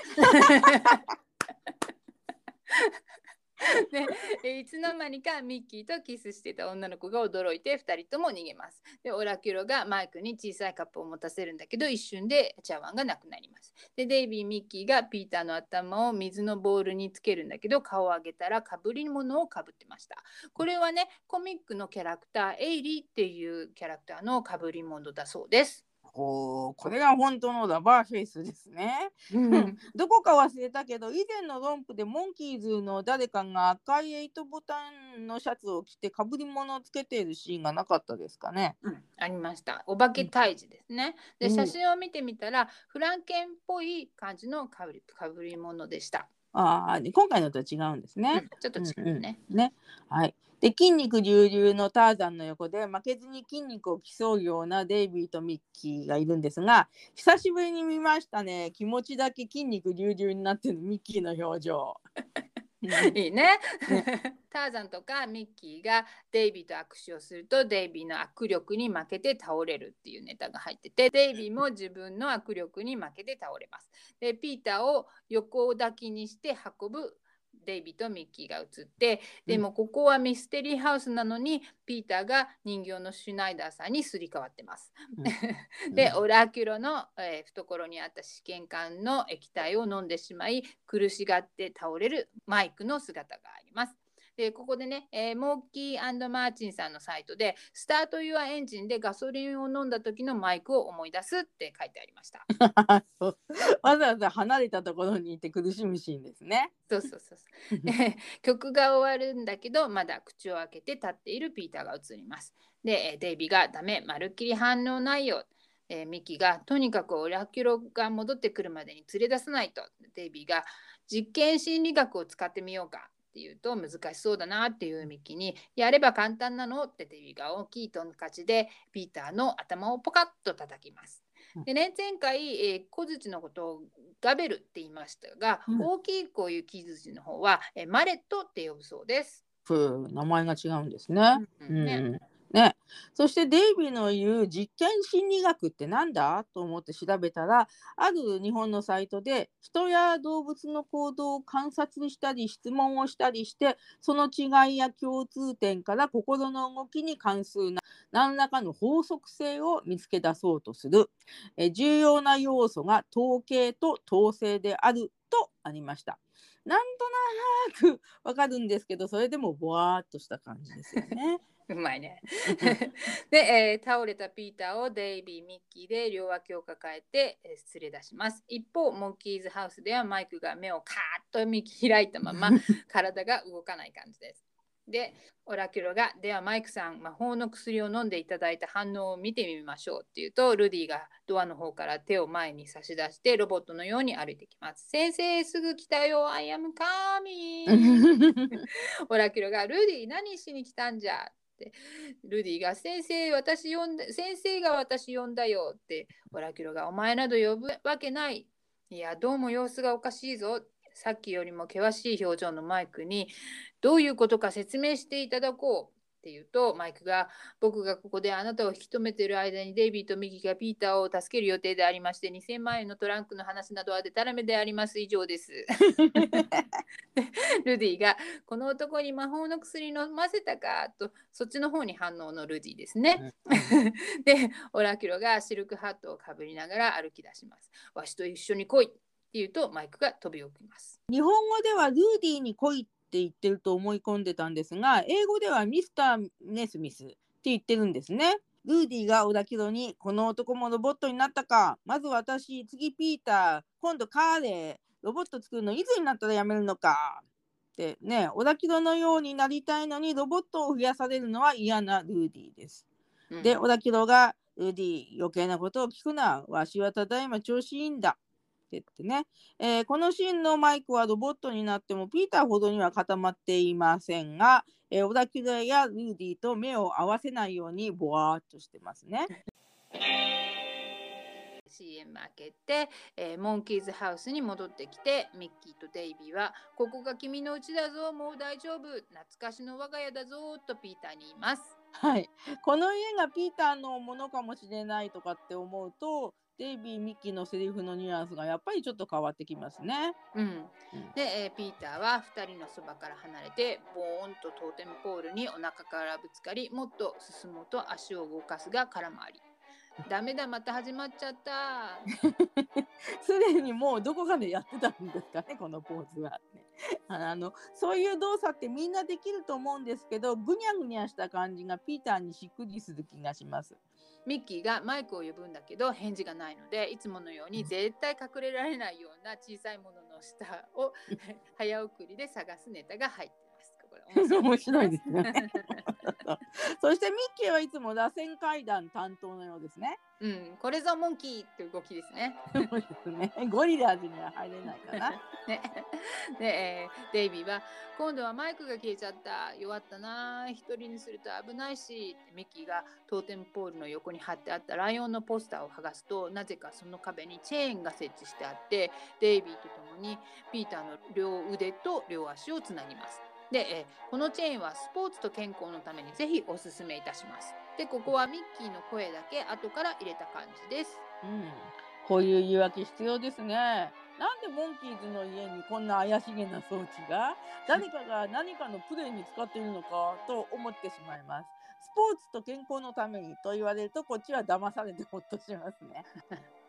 で いつの間にかミッキーとキスしてた女の子が驚いて2人とも逃げます。でオラキュロがマイクに小さいカップを持たせるんだけど一瞬で茶碗がなくなります。でデイビー・ミッキーがピーターの頭を水のボウルにつけるんだけど顔を上げたらかぶり物をかぶってました。これはねコミックのキャラクターエイリーっていうキャラクターのかぶり物だそうです。おーこれが本当のラバーフェイスですね。どこか忘れたけど以前のロンプでモンキーズの誰かが赤い8ボタンのシャツを着てかぶり物をつけているシーンがなかったですかね。うん、ありました。お化け退治ですね。で、うん写真を見てみたら、フランケンっぽい感じのかぶりかぶり物でした。ああで今回のとは違うんですうんね。ちょっと違うね。ねはい。で筋肉隆々のターザンの横で負けずに筋肉を競うようなデイビーとミッキーがいるんですが久しぶりに見ましたね気持ちだけ筋肉隆々になってるミッキーの表情。いいね。ターザンとかミッキーがデイビーと握手をするとデイビーの握力に負けて倒れるっていうネタが入っててデイビーも自分の握力に負けて倒れます。でピーターを横抱きにして運ぶデイビーとミッキーが映ってでもここはミステリーハウスなのにピーターが人形のシュナイダーさんにすり替わってます。でオラキュロの、えー懐にあった試験管の液体を飲んでしまい苦しがって倒れるマイクの姿があります。でここでね、えーモーキーマーチンさんのサイトで「スタート・ユア・エンジン」でガソリンを飲んだ時のマイクを思い出すって書いてありました。わざわざ離れたところにいて苦しむシーンですね。そうそうそうそう。で曲が終わるんだけどまだ口を開けて立っているピーターが映ります。でえーデイビーが「ダメまるっきり反応ないよ」えーミキが「とにかくオラキュロが戻ってくるまでに連れ出さないと」デイビーが「実験心理学を使ってみようか」って言うと難しそうだなっていうミキに「やれば簡単なの?」ってデイビーが大きいトンカチでピーターの頭をポカッと叩きます。でね、前回、えー小槌のことをガベルって言いましたが、うん大きいこういう木槌の方は、えーマレットって呼ぶそうです。ふう名前が違うんですね。うんねうんね、ねそしてデイビーの言う実験心理学ってなんだ？と思って調べたらある日本のサイトで人や動物の行動を観察したり質問をしたりしてその違いや共通点から心の動きに関する何らかの法則性を見つけ出そうとするえ重要な要素が統計と統制であるとありました。なんとなくわかるんですけどそれでもぼわっとした感じですよね。うまいね。で、えー倒れたピーターをデイビー、ミッキーで両脇を抱えて、えー連れ出します。一方、モンキーズハウスではマイクが目をカーッと見開いたまま 体が動かない感じです。で、オラキュロが、ではマイクさん、魔法の薬を飲んでいただいた反応を見てみましょうっていうと、ルディがドアの方から手を前に差し出して、ロボットのように歩いてきます。先生、すぐ来たよ、I am coming! オラキュロが、ルディ、何しに来たんじゃ？って。ルディが、先生、私呼んだ、先生が私呼んだよって。オラキュロが、お前など呼ぶわけない。いや、どうも様子がおかしいぞ。さっきよりも険しい表情のマイクに、どういうことか説明していただこう。って言うとマイクが僕がここであなたを引き止めている間にデイビーとミキがピーターを助ける予定でありまして2000万円のトランクの話などはでたらめであります以上です。ルディがこの男に魔法の薬飲ませたかとそっちの方に反応のルディですね。でオラキュロがシルクハットをかぶりながら歩き出します。わしと一緒に来いって言うとマイクが飛び起きます。日本語ではルーディーに来いって言ってると思い込んでたんですが英語ではミスター・ネスミスって言ってるんですね。ルーディーがオラキロにこの男もロボットになったかまず私次ピーター今度カーレーロボット作るのいつになったらやめるのかってねオラキロのようになりたいのにロボットを増やされるのは嫌なルーディーです。うんで、オラキロが、ルーディ、余計なことを聞くな。わしはただいま調子いいんだ。って言ってね、えーこのシーンのマイクはロボットになってもピーターほどには固まっていませんが、えーオラキロやルーディと目を合わせないようにボワーっとしてますね。CM 開けて、えーモンキーズハウスに戻ってきてミッキーとデイビーは「ここが君の家だぞもう大丈夫懐かしの我が家だぞ」とピーターに言います。はい。この家がピーターのものかもしれないとかって思うと、デイビー・ミッキーのセリフのニュアンスがやっぱりちょっと変わってきますね。うんうんで、えーピーターは2人のそばから離れてボーンとトーテムポールにお腹からぶつかりもっと進もうと足を動かすが空回り。ダメだまた始まっちゃった。すでにもうどこかでやってたんですかねこのポーズは、ね、あのそういう動作ってみんなできると思うんですけどぐにゃぐにゃした感じがピーターにしっくりする気がします。ミッキーがマイクを呼ぶんだけど返事がないのでいつものように絶対隠れられないような小さいものの下を 早送りで探すネタが入って。これ面白いですね。そしてミッキーはいつも螺旋階段担当のようですね。うん、これぞモンキーって動きですね。そうですねゴリラーズには入れないかな。ね で、えーデイビーは今度はマイクが消えちゃった弱ったな一人にすると危ないしってミッキーがトーテムポールの横に貼ってあったライオンのポスターを剥がすとなぜかその壁にチェーンが設置してあってデイビーと共にピーターの両腕と両足をつなぎます。で、えーこのチェーンはスポーツと健康のためにぜひおすすめいたします。でここはミッキーの声だけ後から入れた感じです。うん、こういう言い訳必要ですね。なんでモンキーズの家にこんな怪しげな装置が？誰かが 何かのプレイに使っているのかと思ってしまいます。スポーツと健康のためにと言われるとこっちは騙されてほっとしますね。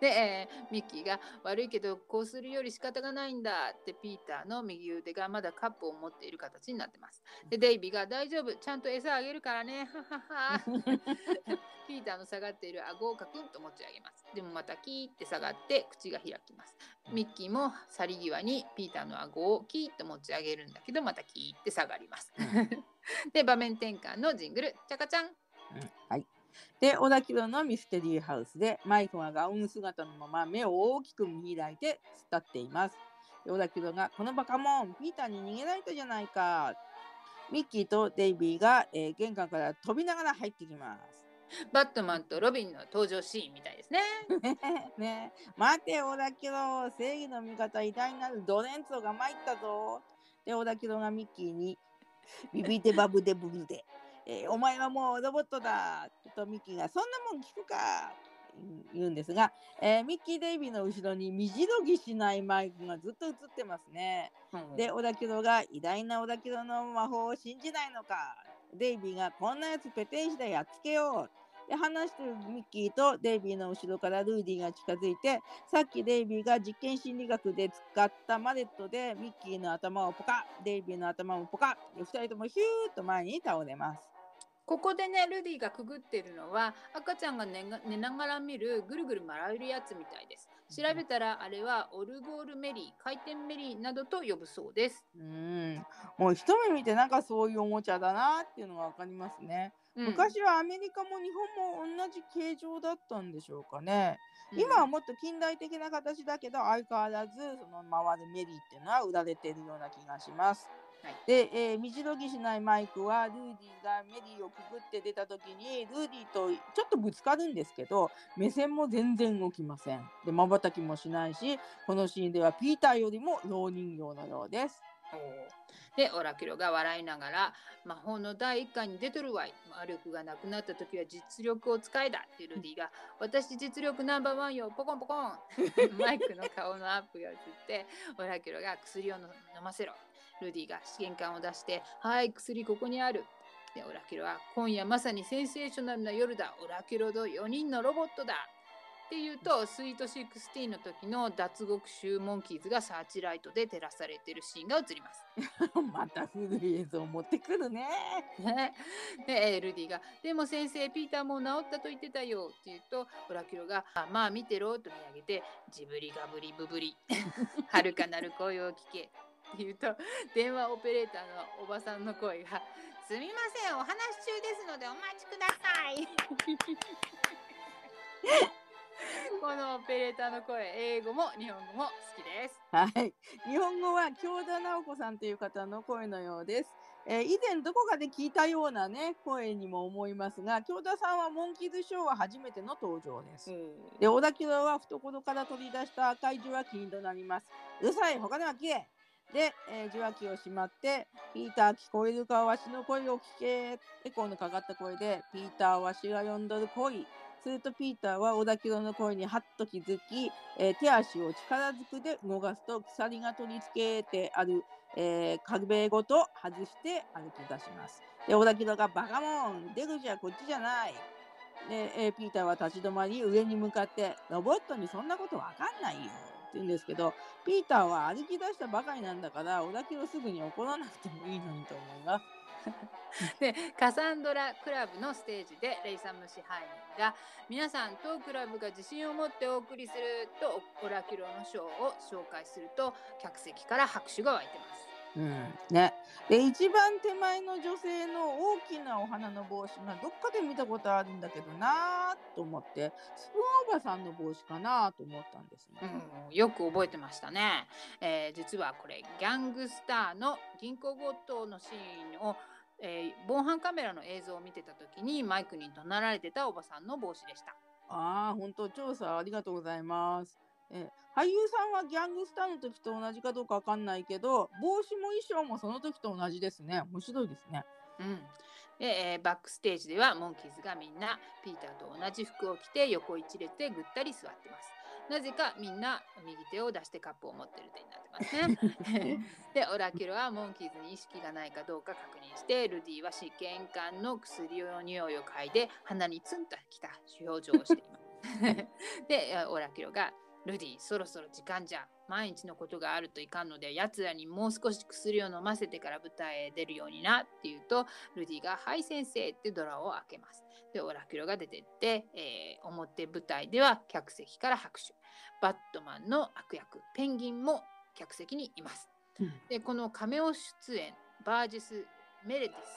で、えーミッキーが悪いけどこうするより仕方がないんだってピーターの右腕がまだカップを持っている形になってます。で、デイビーが大丈夫、ちゃんと餌あげるからね、ははは。ピーターの下がっている顎をカクンと持ち上げます。でもまたキーって下がって口が開きます。ミッキーも去り際にピーターの顎をキーッと持ち上げるんだけどまたキーって下がります。で、場面転換のジングル、チャカチャン。うんはい。で、小田切のミステリーハウスで、マイクがガウン姿のまま目を大きく見開いて突っ立っています。で小田切が、このバカモン、ピーターに逃げられたじゃないか。ミッキーとデイビーが、えー玄関から飛びながら入ってきます。バットマンとロビンの登場シーンみたいですね。ねえ待て、小田切正義の味方、偉大なるドレンツォが参ったぞ。で、小田切がミッキーに、ビビデバブデブブデ、えーお前はもうロボットだとミッキーが、そんなもん聞くか言うんですが、えーミッキー・デイビーの後ろに身じろぎしないマイクがずっと映ってますね。うんで、小田切が偉大な小田切の魔法を信じないのか。デイビーがこんなやつペテン師でやっつけよう。で、話してるミッキーとデイビーの後ろからルーディが近づいて、さっきデイビーが実験心理学で使ったマレットでミッキーの頭をポカッ、デイビーの頭をポカッ、で二人ともヒューッと前に倒れます。ここでねルディがくぐってるのは赤ちゃんが寝が寝ながら見るぐるぐる回るやつみたいです。調べたらあれはオルゴールメリー回転メリーなどと呼ぶそうです。うん、もう一目見てなんかそういうおもちゃだなっていうのがわかりますね。うん昔はアメリカも日本も同じ形状だったんでしょうかね。うん今はもっと近代的な形だけど相変わらずその回るメリーっていうのは売られているような気がします。はいで、えー、身じろぎしないマイクはルーディがメリーをくぐって出た時にルーディとちょっとぶつかるんですけど目線も全然動きません。で、瞬きもしないしこのシーンではピーターよりも老人形のようです。でオラキュロが笑いながら「魔法の第一巻に出とるわい。魔力がなくなった時は実力を使えだ」ってルディが「私実力ナンバーワンよ。ポコンポコン」マイクの顔のアップが映ってオラキュロが薬を飲ませろ。ルディが試験管を出して「はい薬ここにある」でオラキュロは「今夜まさにセンセーショナルな夜だ。オラキュロと4人のロボットだ」っていうとスイート16の時の脱獄囚モンキーズがサーチライトで照らされてるシーンが映ります。また古い映像持ってくるね。ねでルディが「でも先生ピーターもう治ったと言ってたよ」って言うとオラキュロが「まあ見てろ」と見上げて「ジブリガブリブブリ 遥かなる声を聞け」って言うと電話オペレーターのおばさんの声が「すみませんお話中ですのでお待ちください」このオペレーターの声英語も日本語も好きです。はい。日本語は京田直子さんという方の声のようです。えー以前どこかで聞いたようなね声にも思いますが京田さんはモンキーズショーは初めての登場です。で小田急は懐から取り出した赤い受話器に怒鳴ります。うるさい他のは聞けで、えー受話器をしまって「ピーター聞こえるかわしの声を聞け」エコーのかかった声で「ピーターわしが呼んどる恋」するとピーターは小田急の声にハッと気づき、えー手足を力ずくで動かすと鎖が取り付けてある、えー壁ごと外して歩き出します。で小田急が「バカモン出口はこっちじゃない」で、えーピーターは立ち止まり上に向かって「ロボットにそんなことわかんないよ」って言うんですけどピーターは歩き出したばかりなんだから小田急をすぐに怒らなくてもいいのにと思います。でカサンドラクラブのステージでレイサム支配人が皆さん当クラブが自信を持ってお送りするとオラキュロのショーを紹介すると客席から拍手が湧いてます。うん、ね。で一番手前の女性の大きなお花の帽子がどっかで見たことあるんだけどなーと思ってスプーンおばさんの帽子かなと思ったんですね。うん、よく覚えてましたね、えー実はこれギャングスターの銀行強盗のシーンを、えー防犯カメラの映像を見てた時にマイクに怒鳴られてたおばさんの帽子でした。ああ、本当調査ありがとうございます。え俳優さんはギャングスターの時と同じかどうかわかんないけど、帽子も衣装もその時と同じですね。面白いですね。うんでえーバックステージではモンキーズがみんなピーターと同じ服を着て横一列でぐったり座ってます。なぜかみんな右手を出してカップを持ってる手になってますね。でオラキュラはモンキーズに意識がないかどうか確認してルディは試験管の薬の匂いを嗅いで鼻にツンときた表情をしています。でえーオラキュラがルディそろそろ時間じゃ毎日のことがあるといかんので奴らにもう少し薬を飲ませてから舞台へ出るようになって言うとルディが「はい先生」ってドラを開けます。でオラキュラが出てって、えー表舞台では客席から拍手バットマンの悪役ペンギンも客席にいます。うんでこのカメオ出演バージス・メレディス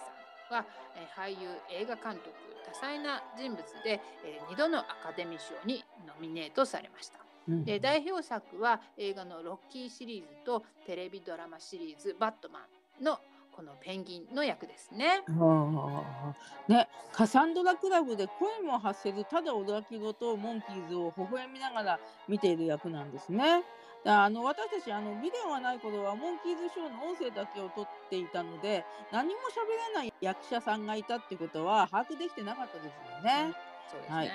さんは、えー俳優映画監督多彩な人物で、え2度のアカデミー賞にノミネートされました。うんで代表作は映画のロッキーシリーズとテレビドラマシリーズ「バットマン」のこのペンギンの役ですね。ね、カサンドラクラブで声も発せずただ驚きごとモンキーズを微笑みながら見ている役なんですね。であの私たちあのビデオがない頃はモンキーズショーの音声だけを撮っていたので何も喋れない役者さんがいたってことは把握できてなかったですよね。そうですね。はいで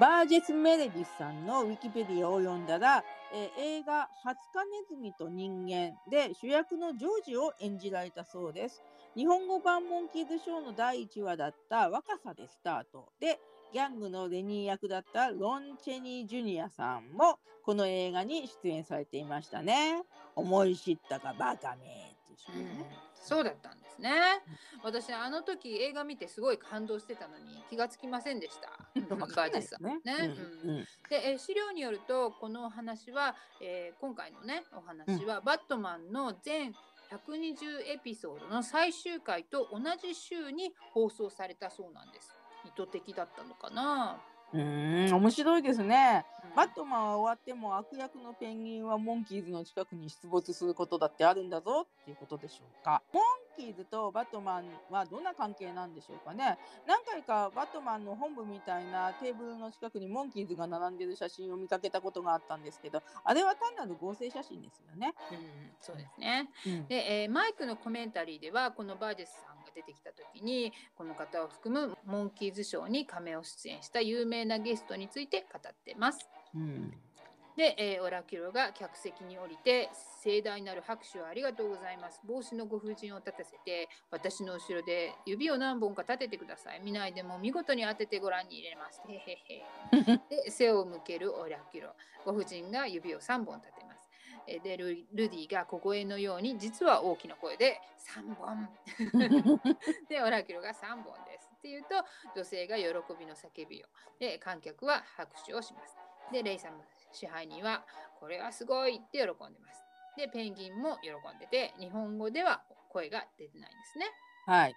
バージェス・メレディスさんのウィキペディアを読んだら、え映画「ハツカネズミと人間」で主役のジョージを演じられたそうです。日本語版モンキーズショーの第1話だった若さでスタートでギャングのレニー役だったロン・チェニー・ジュニアさんもこの映画に出演されていましたね。思い知ったかバカめっていうねそうだったんですね。私あの時映画見てすごい感動してたのに気がつきませんでした。わかんないですね。ねうんうんで、えー資料によるとこのお話は、えー今回のねお話は、バットマンの全120エピソードの最終回と同じ週に放送されたそうなんです。意図的だったのかなうーん面白いですね。うんバットマンは終わっても悪役のペンギンはモンキーズの近くに出没することだってあるんだぞっていうことでしょうか。モンキーズとバットマンはどんな関係なんでしょうかね。何回かバットマンの本部みたいなテーブルの近くにモンキーズが並んでる写真を見かけたことがあったんですけど、あれは単なる合成写真ですよね。うん、そうですね。うんで、えーマイクのコメンタリーではこのバージェスさんが出てきた時にこの方を含むモンキーズショーに仮面を出演した有名なゲストについて語ってます。うん。で、えーオラキュロが客席に降りて盛大なる拍手をありがとうございます。帽子のご婦人を立たせて私の後ろで指を何本か立ててください。見ないでも見事に当ててご覧に入れます。へへへ。で背を向けるオラキュロご婦人が指を3本立てでルルディが小声のように実は大きな声で3本。でオラキュロが3本です。っていうと女性が喜びの叫びを。で観客は拍手をします。でレイさんの支配人はこれはすごいって喜んでます。でペンギンも喜んでて日本語では声が出てないんですね。はい。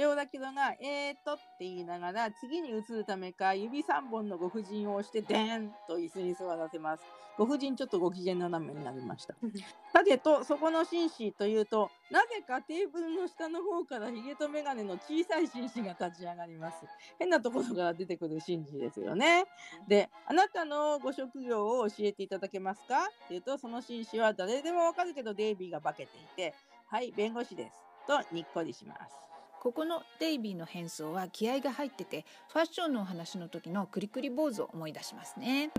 で、オラキロが、えーとって言いながら、次に移るためか、指3本のご婦人を押して、でーんと椅子に座らせます。ご婦人、ちょっとご機嫌斜めになりました。さてと、そこの紳士というと、なぜかテーブルの下の方からヒゲとメガネの小さい紳士が立ち上がります。変なところから出てくる紳士ですよね。で、あなたのご職業を教えていただけますか？っていうと、その紳士は誰でもわかるけど、デイビーが化けていて、はい、弁護士です。と、にっこりします。ここのデイビーの変装は気合が入っててファッションのお話の時のクリクリ坊主を思い出しますね。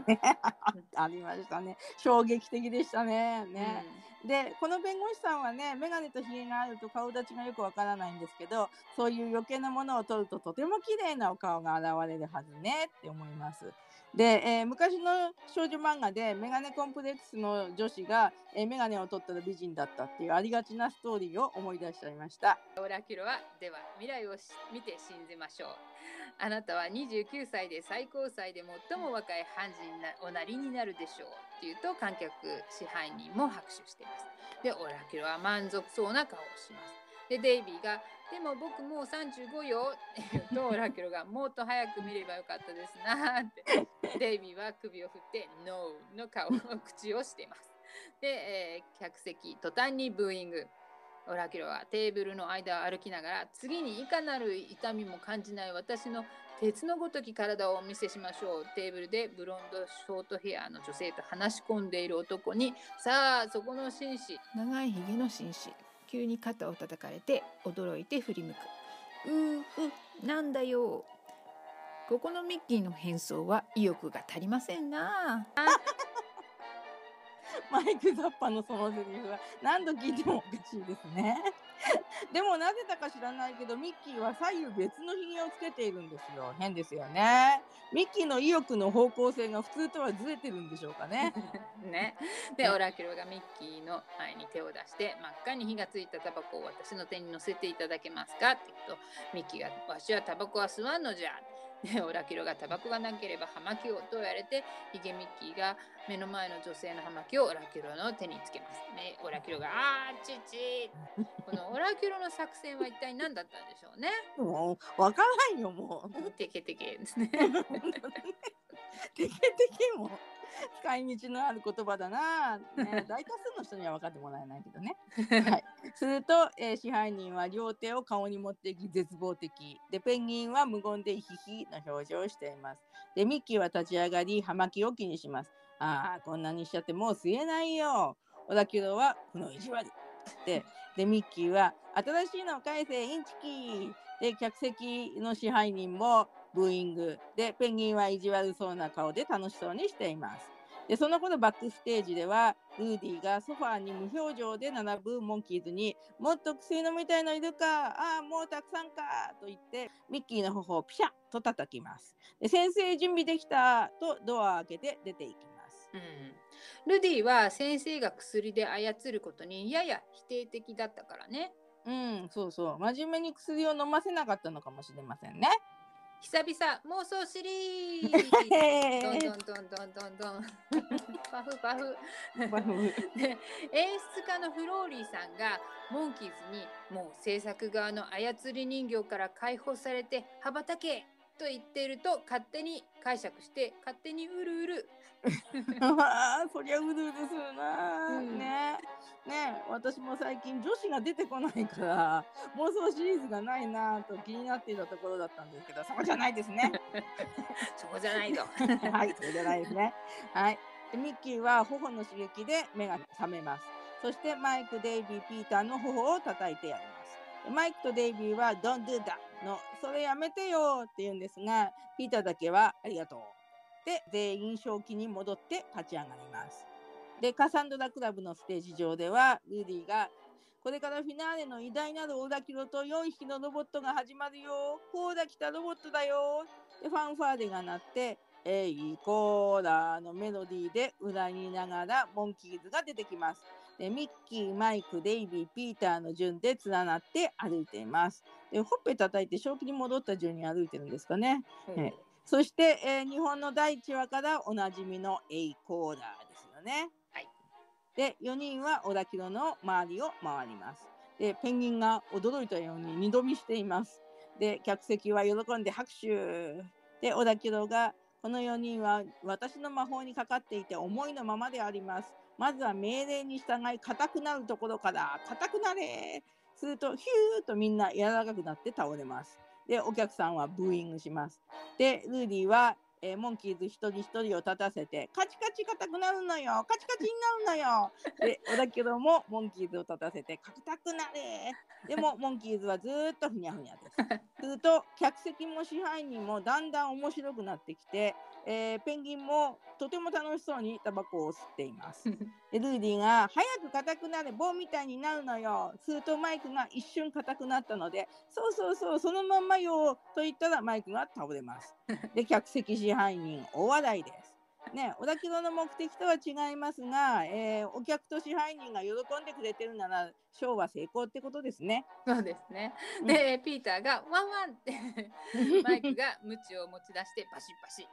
ありましたね。衝撃的でしたね。ね。で、この弁護士さんはね、眼鏡とひげがあると顔立ちがよくわからないんですけど、そういう余計なものを取るととても綺麗なお顔が現れるはずねって思います。で、えー昔の少女漫画でメガネコンプレックスの女子が、えー、メガネを取ったら美人だったっていうありがちなストーリーを思い出しちゃいました。オラキュロはでは未来を見て信じましょうあなたは29歳で最高裁で最も若い判事になおなりになるでしょうっていうと観客支配人も拍手しています。でオラキュロは満足そうな顔をします。でデイビーが「でも僕もう35よ」って言うとオラキュロが「もっと早く見ればよかったですな」って。デイビーは首を振って「ノー」の顔の口をしています。で、えー客席途端にブーイング。オラキュロはテーブルの間を歩きながら次にいかなる痛みも感じない私の鉄のごとき体をお見せしましょう。テーブルでブロンドショートヘアの女性と話し込んでいる男に。さあそこの紳士。長いひげの紳士。急に肩を叩かれて驚いて振り向く。うーふなんだよ。ここのミッキーの変装は意欲が足りませんな マイク・ザッパのそのセリフは何度聞いてもおかしいですね。でもなぜだか知らないけどミッキーは左右別のひげをつけているんですよ。変ですよね。ミッキーの意欲の方向性が普通とはずれてるんでしょうかね。ね、でオラキュロがミッキーの前に手を出して真っ赤に火がついたタバコを私の手に乗せていただけますかって言うとミッキーが「わしはタバコは吸わんのじゃ」で オラキュロがタバコがなければ葉巻をと言われてヒゲミッキーが目の前の女性の葉巻をオラキュロの手につけます。ね、オラキュロが「あーちち」このオラキュロの作戦は一体何だったんでしょうね。もうわからんよもう。テケテケですね。テケテケも 使い道のある言葉だな、ね、大多数の人には分かってもらえないけどね。はい、すると、えー支配人は両手を顔に持っていき絶望的でペンギンは無言でヒヒの表情をしています。でミッキーは立ち上がり葉巻を気にします。ああこんなにしちゃってもう吸えないよ。オラキュロはこの意地悪ってでミッキーは新しいのを返せインチキーで客席の支配人もブーイングでペンギンは意地悪そうな顔で楽しそうにしています。でその頃バックステージではルーディがソファーに無表情で並ぶモンキーズに「もっと薬飲みたいのいるか？ああもうたくさんか」と言ってミッキーの頬をピシャッと叩きます。で先生準備できたとドアを開けて出ていきます。うんルディは先生が薬で操ることにやや否定的だったからね。うん、そうそう。真面目に薬を飲ませなかったのかもしれませんね。久々妄想シリーズ。どんどんどんどんどんどんパフパフ。で演出家のフローリーさんがモンキーズにもう制作側の操り人形から解放されて羽ばたけと言っていると勝手に解釈して勝手にうるうる。あーそりゃうるうるするな、うん。ねね私も最近女子が出てこないから 妄想シリーズがないなと気になっていたところだったんですけどそこじゃないですね。そこじゃないとはいそこじゃないですね。はい。でミッキーは頬の刺激で目が覚めます。そしてマイク、デイビー、ピーターの頬を叩いてやります。でマイクとデイビーは Don't do that のそれやめてよって言うんですがピーターだけはありがとうで全員正気に戻って立ち上がります。でカサンドラクラブのステージ上ではルーディがこれからフィナーレの偉大なるオラキロと4匹のロボットが始まるよ。ほら来たロボットだよ。でファンファーレが鳴って「えいコーラ」のメロディーで裏にいながらモンキーズが出てきます。でミッキー、マイク、デイビー、ピーターの順で連なって歩いています。でほっぺ叩いて正気に戻った順に歩いてるんですかね。えそして、えー日本の第1話からおなじみのエイコーダーですよね。はいで4人はオラキロの周りを回ります。でペンギンが驚いたように二度見しています。で客席は喜んで拍手。でオラキロがこの4人は私の魔法にかかっていて思いのままであります。まずは命令に従い硬くなるところから硬くなれするとヒューとみんな柔らかくなって倒れます。でお客さんはブーイングします。でルーディは、えーモンキーズ一人一人を立たせてカチカチ硬くなるのよカチカチになるのよで小田キロもモンキーズを立たせて硬くなれでもモンキーズはずっとふにゃふにゃです。すると客席も支配人もだんだん面白くなってきて、えーペンギンもとても楽しそうにタバコを吸っています。でルーディが「早く硬くなれ棒みたいになるのよ」するとマイクが一瞬硬くなったので「そうそうそうそのまんまよ」と言ったらマイクが倒れます。で客席支配人大笑いです。ね、小田キロの目的とは違いますが、えーお客と支配人が喜んでくれてるならショーは成功ってことですね。そうですね。うんで、ピーターがワンワンって マイクがムチを持ち出してバシッバシ。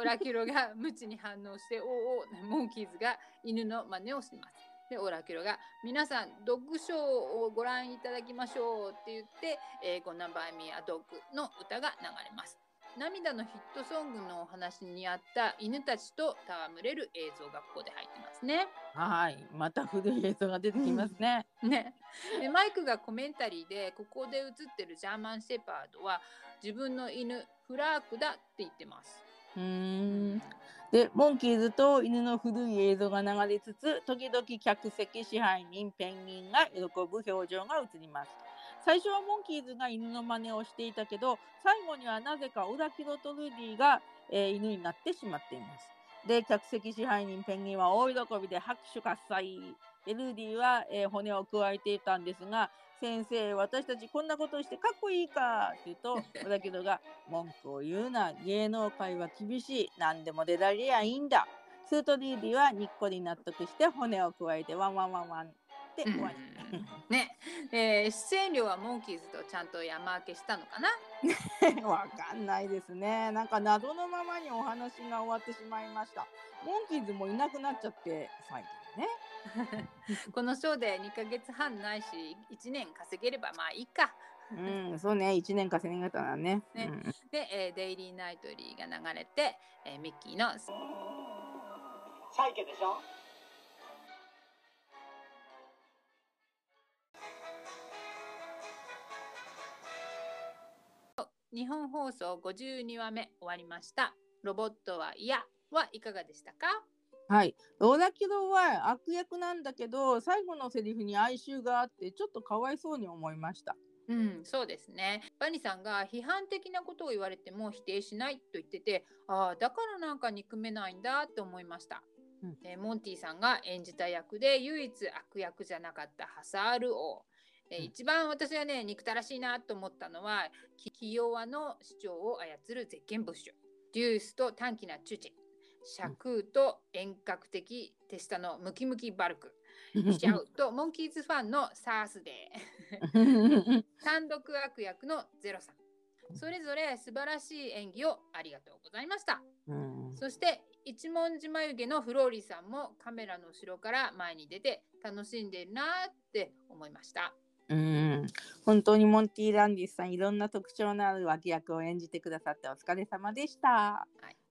オラキュロがムチに反応しておうおうモンキーズが犬の真似をします。で、オラキュロが皆さんドッグショーをご覧いただきましょうって言って、えー、ゴナバイミアドッグの歌が流れます。涙のヒットソングのお話にあった犬たちと戯れる映像がここで入ってますね。はい、また古い映像が出てきますね。ね、でマイクがコメンタリーでここで映ってるジャーマンシェパードは自分の犬フラークだって言ってます。うーんでモンキーズと犬の古い映像が流れつつ時々客席支配人ペンギンが喜ぶ表情が映ります最初はモンキーズが犬の真似をしていたけど最後にはなぜかオラキロとルディが、えー犬になってしまっています。で客席支配人ペンギンは大喜びで拍手喝采。でルーディは、えー骨を加えていたんですが先生私たちこんなことしてかっこいいかって言うとオラキュロが文句を言うな芸能界は厳しい。何でも出られりゃいいんだ。するとルーディはにっこり納得して骨をくわえてワンワンワンワンって終わり、ね、えー出演料はモンキーズとちゃんと山分けしたのかな？わかんないですね。なんか謎のままにお話が終わってしまいました。モンキーズもいなくなっちゃって最近ね。このショーで2ヶ月半ないし1年稼げればまあいいか。うんそうね。1年稼げたらね。ね。うん。で、えーデイリーナイトリーが流れて、えーミッキーの。サイケでしょ？日本放送52話目終わりました。ロボットは嫌はいかがでしたか？はい。オラキロは悪役なんだけど、最後のセリフに哀愁があって、ちょっとかわいそうに思いました。うん、そうですね。バニさんが批判的なことを言われても否定しないと言ってて、ああ、だからなんか憎めないんだって思いました。うんえーモンティさんが演じた役で唯一悪役じゃなかったハサール王。え一番私がね憎たらしいなと思ったのはキキヨワの市長を操るゼッケンブッシュデュースと短気なチュチェ。シャクーと遠隔的手下のムキムキバルク。シャウとモンキーズファンのサースデー。単独悪役のゼロさん。それぞれ素晴らしい演技をありがとうございました。うん。そして一文字眉毛のフローリーさんもカメラの後ろから前に出て楽しんでいるなって思いましたうん、本当にモンティ・ランディスさんいろんな特徴のある脇役を演じてくださってお疲れ様でした。は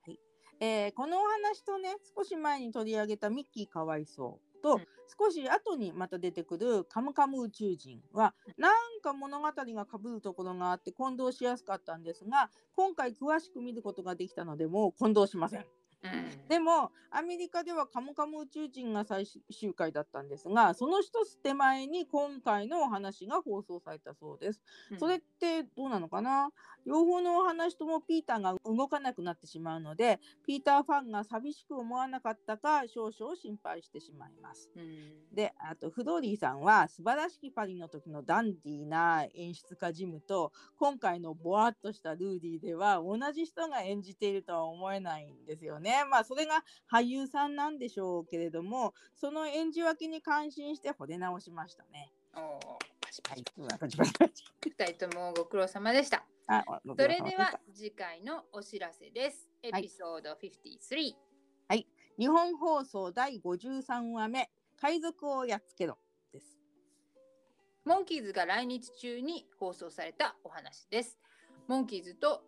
い。えーこのお話とね少し前に取り上げたミッキーかわいそうと、うん。少し後にまた出てくるカムカム宇宙人はなんか物語が被るところがあって混同しやすかったんですが今回詳しく見ることができたのでもう混同しません。うんでもアメリカでは「カムカム宇宙人」が最終回だったんですがその一つ手前に今回のお話が放送されたそうです。それってどうなのかな？両方のお話ともピーターが動かなくなってしまうのでピーターファンが寂しく思わなかったか少々心配してしまいます。うんであとフドーリーさんは素晴らしきパリの時のダンディーな演出家ジムと今回のボワっとしたルーディーでは同じ人が演じているとは思えないんですよね。まあそれが俳優さんなんでしょうけれどもその演じ分けに感心して惚れ直しましたね。おーパチパチはい、パチパチパチ二人ともご苦労様でした。あそれでは次回のお知らせです。エピソード53。日本放送第53話目海賊をやっつけろです。モンキーズが来日中に放送されたお話です。モンキーズと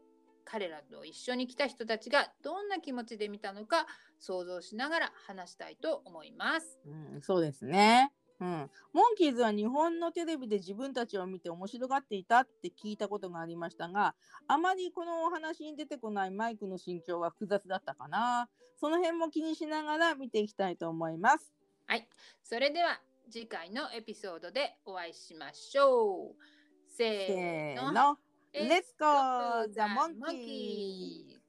彼らと一緒に来た人たちがどんな気持ちで見たのか想像しながら話したいと思います。うん、そうですね。うん、モンキーズは日本のテレビで自分たちを見て面白がっていたって聞いたことがありましたがあまりこのお話に出てこないマイクの心境は複雑だったかなその辺も気にしながら見ていきたいと思いますはい、それでは次回のエピソードでお会いしましょう。せせーの。Let's go the the monkeys! monkeys!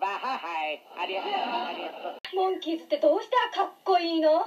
わはいありがとうありがとうモンキーズってどうしてかっこいいの？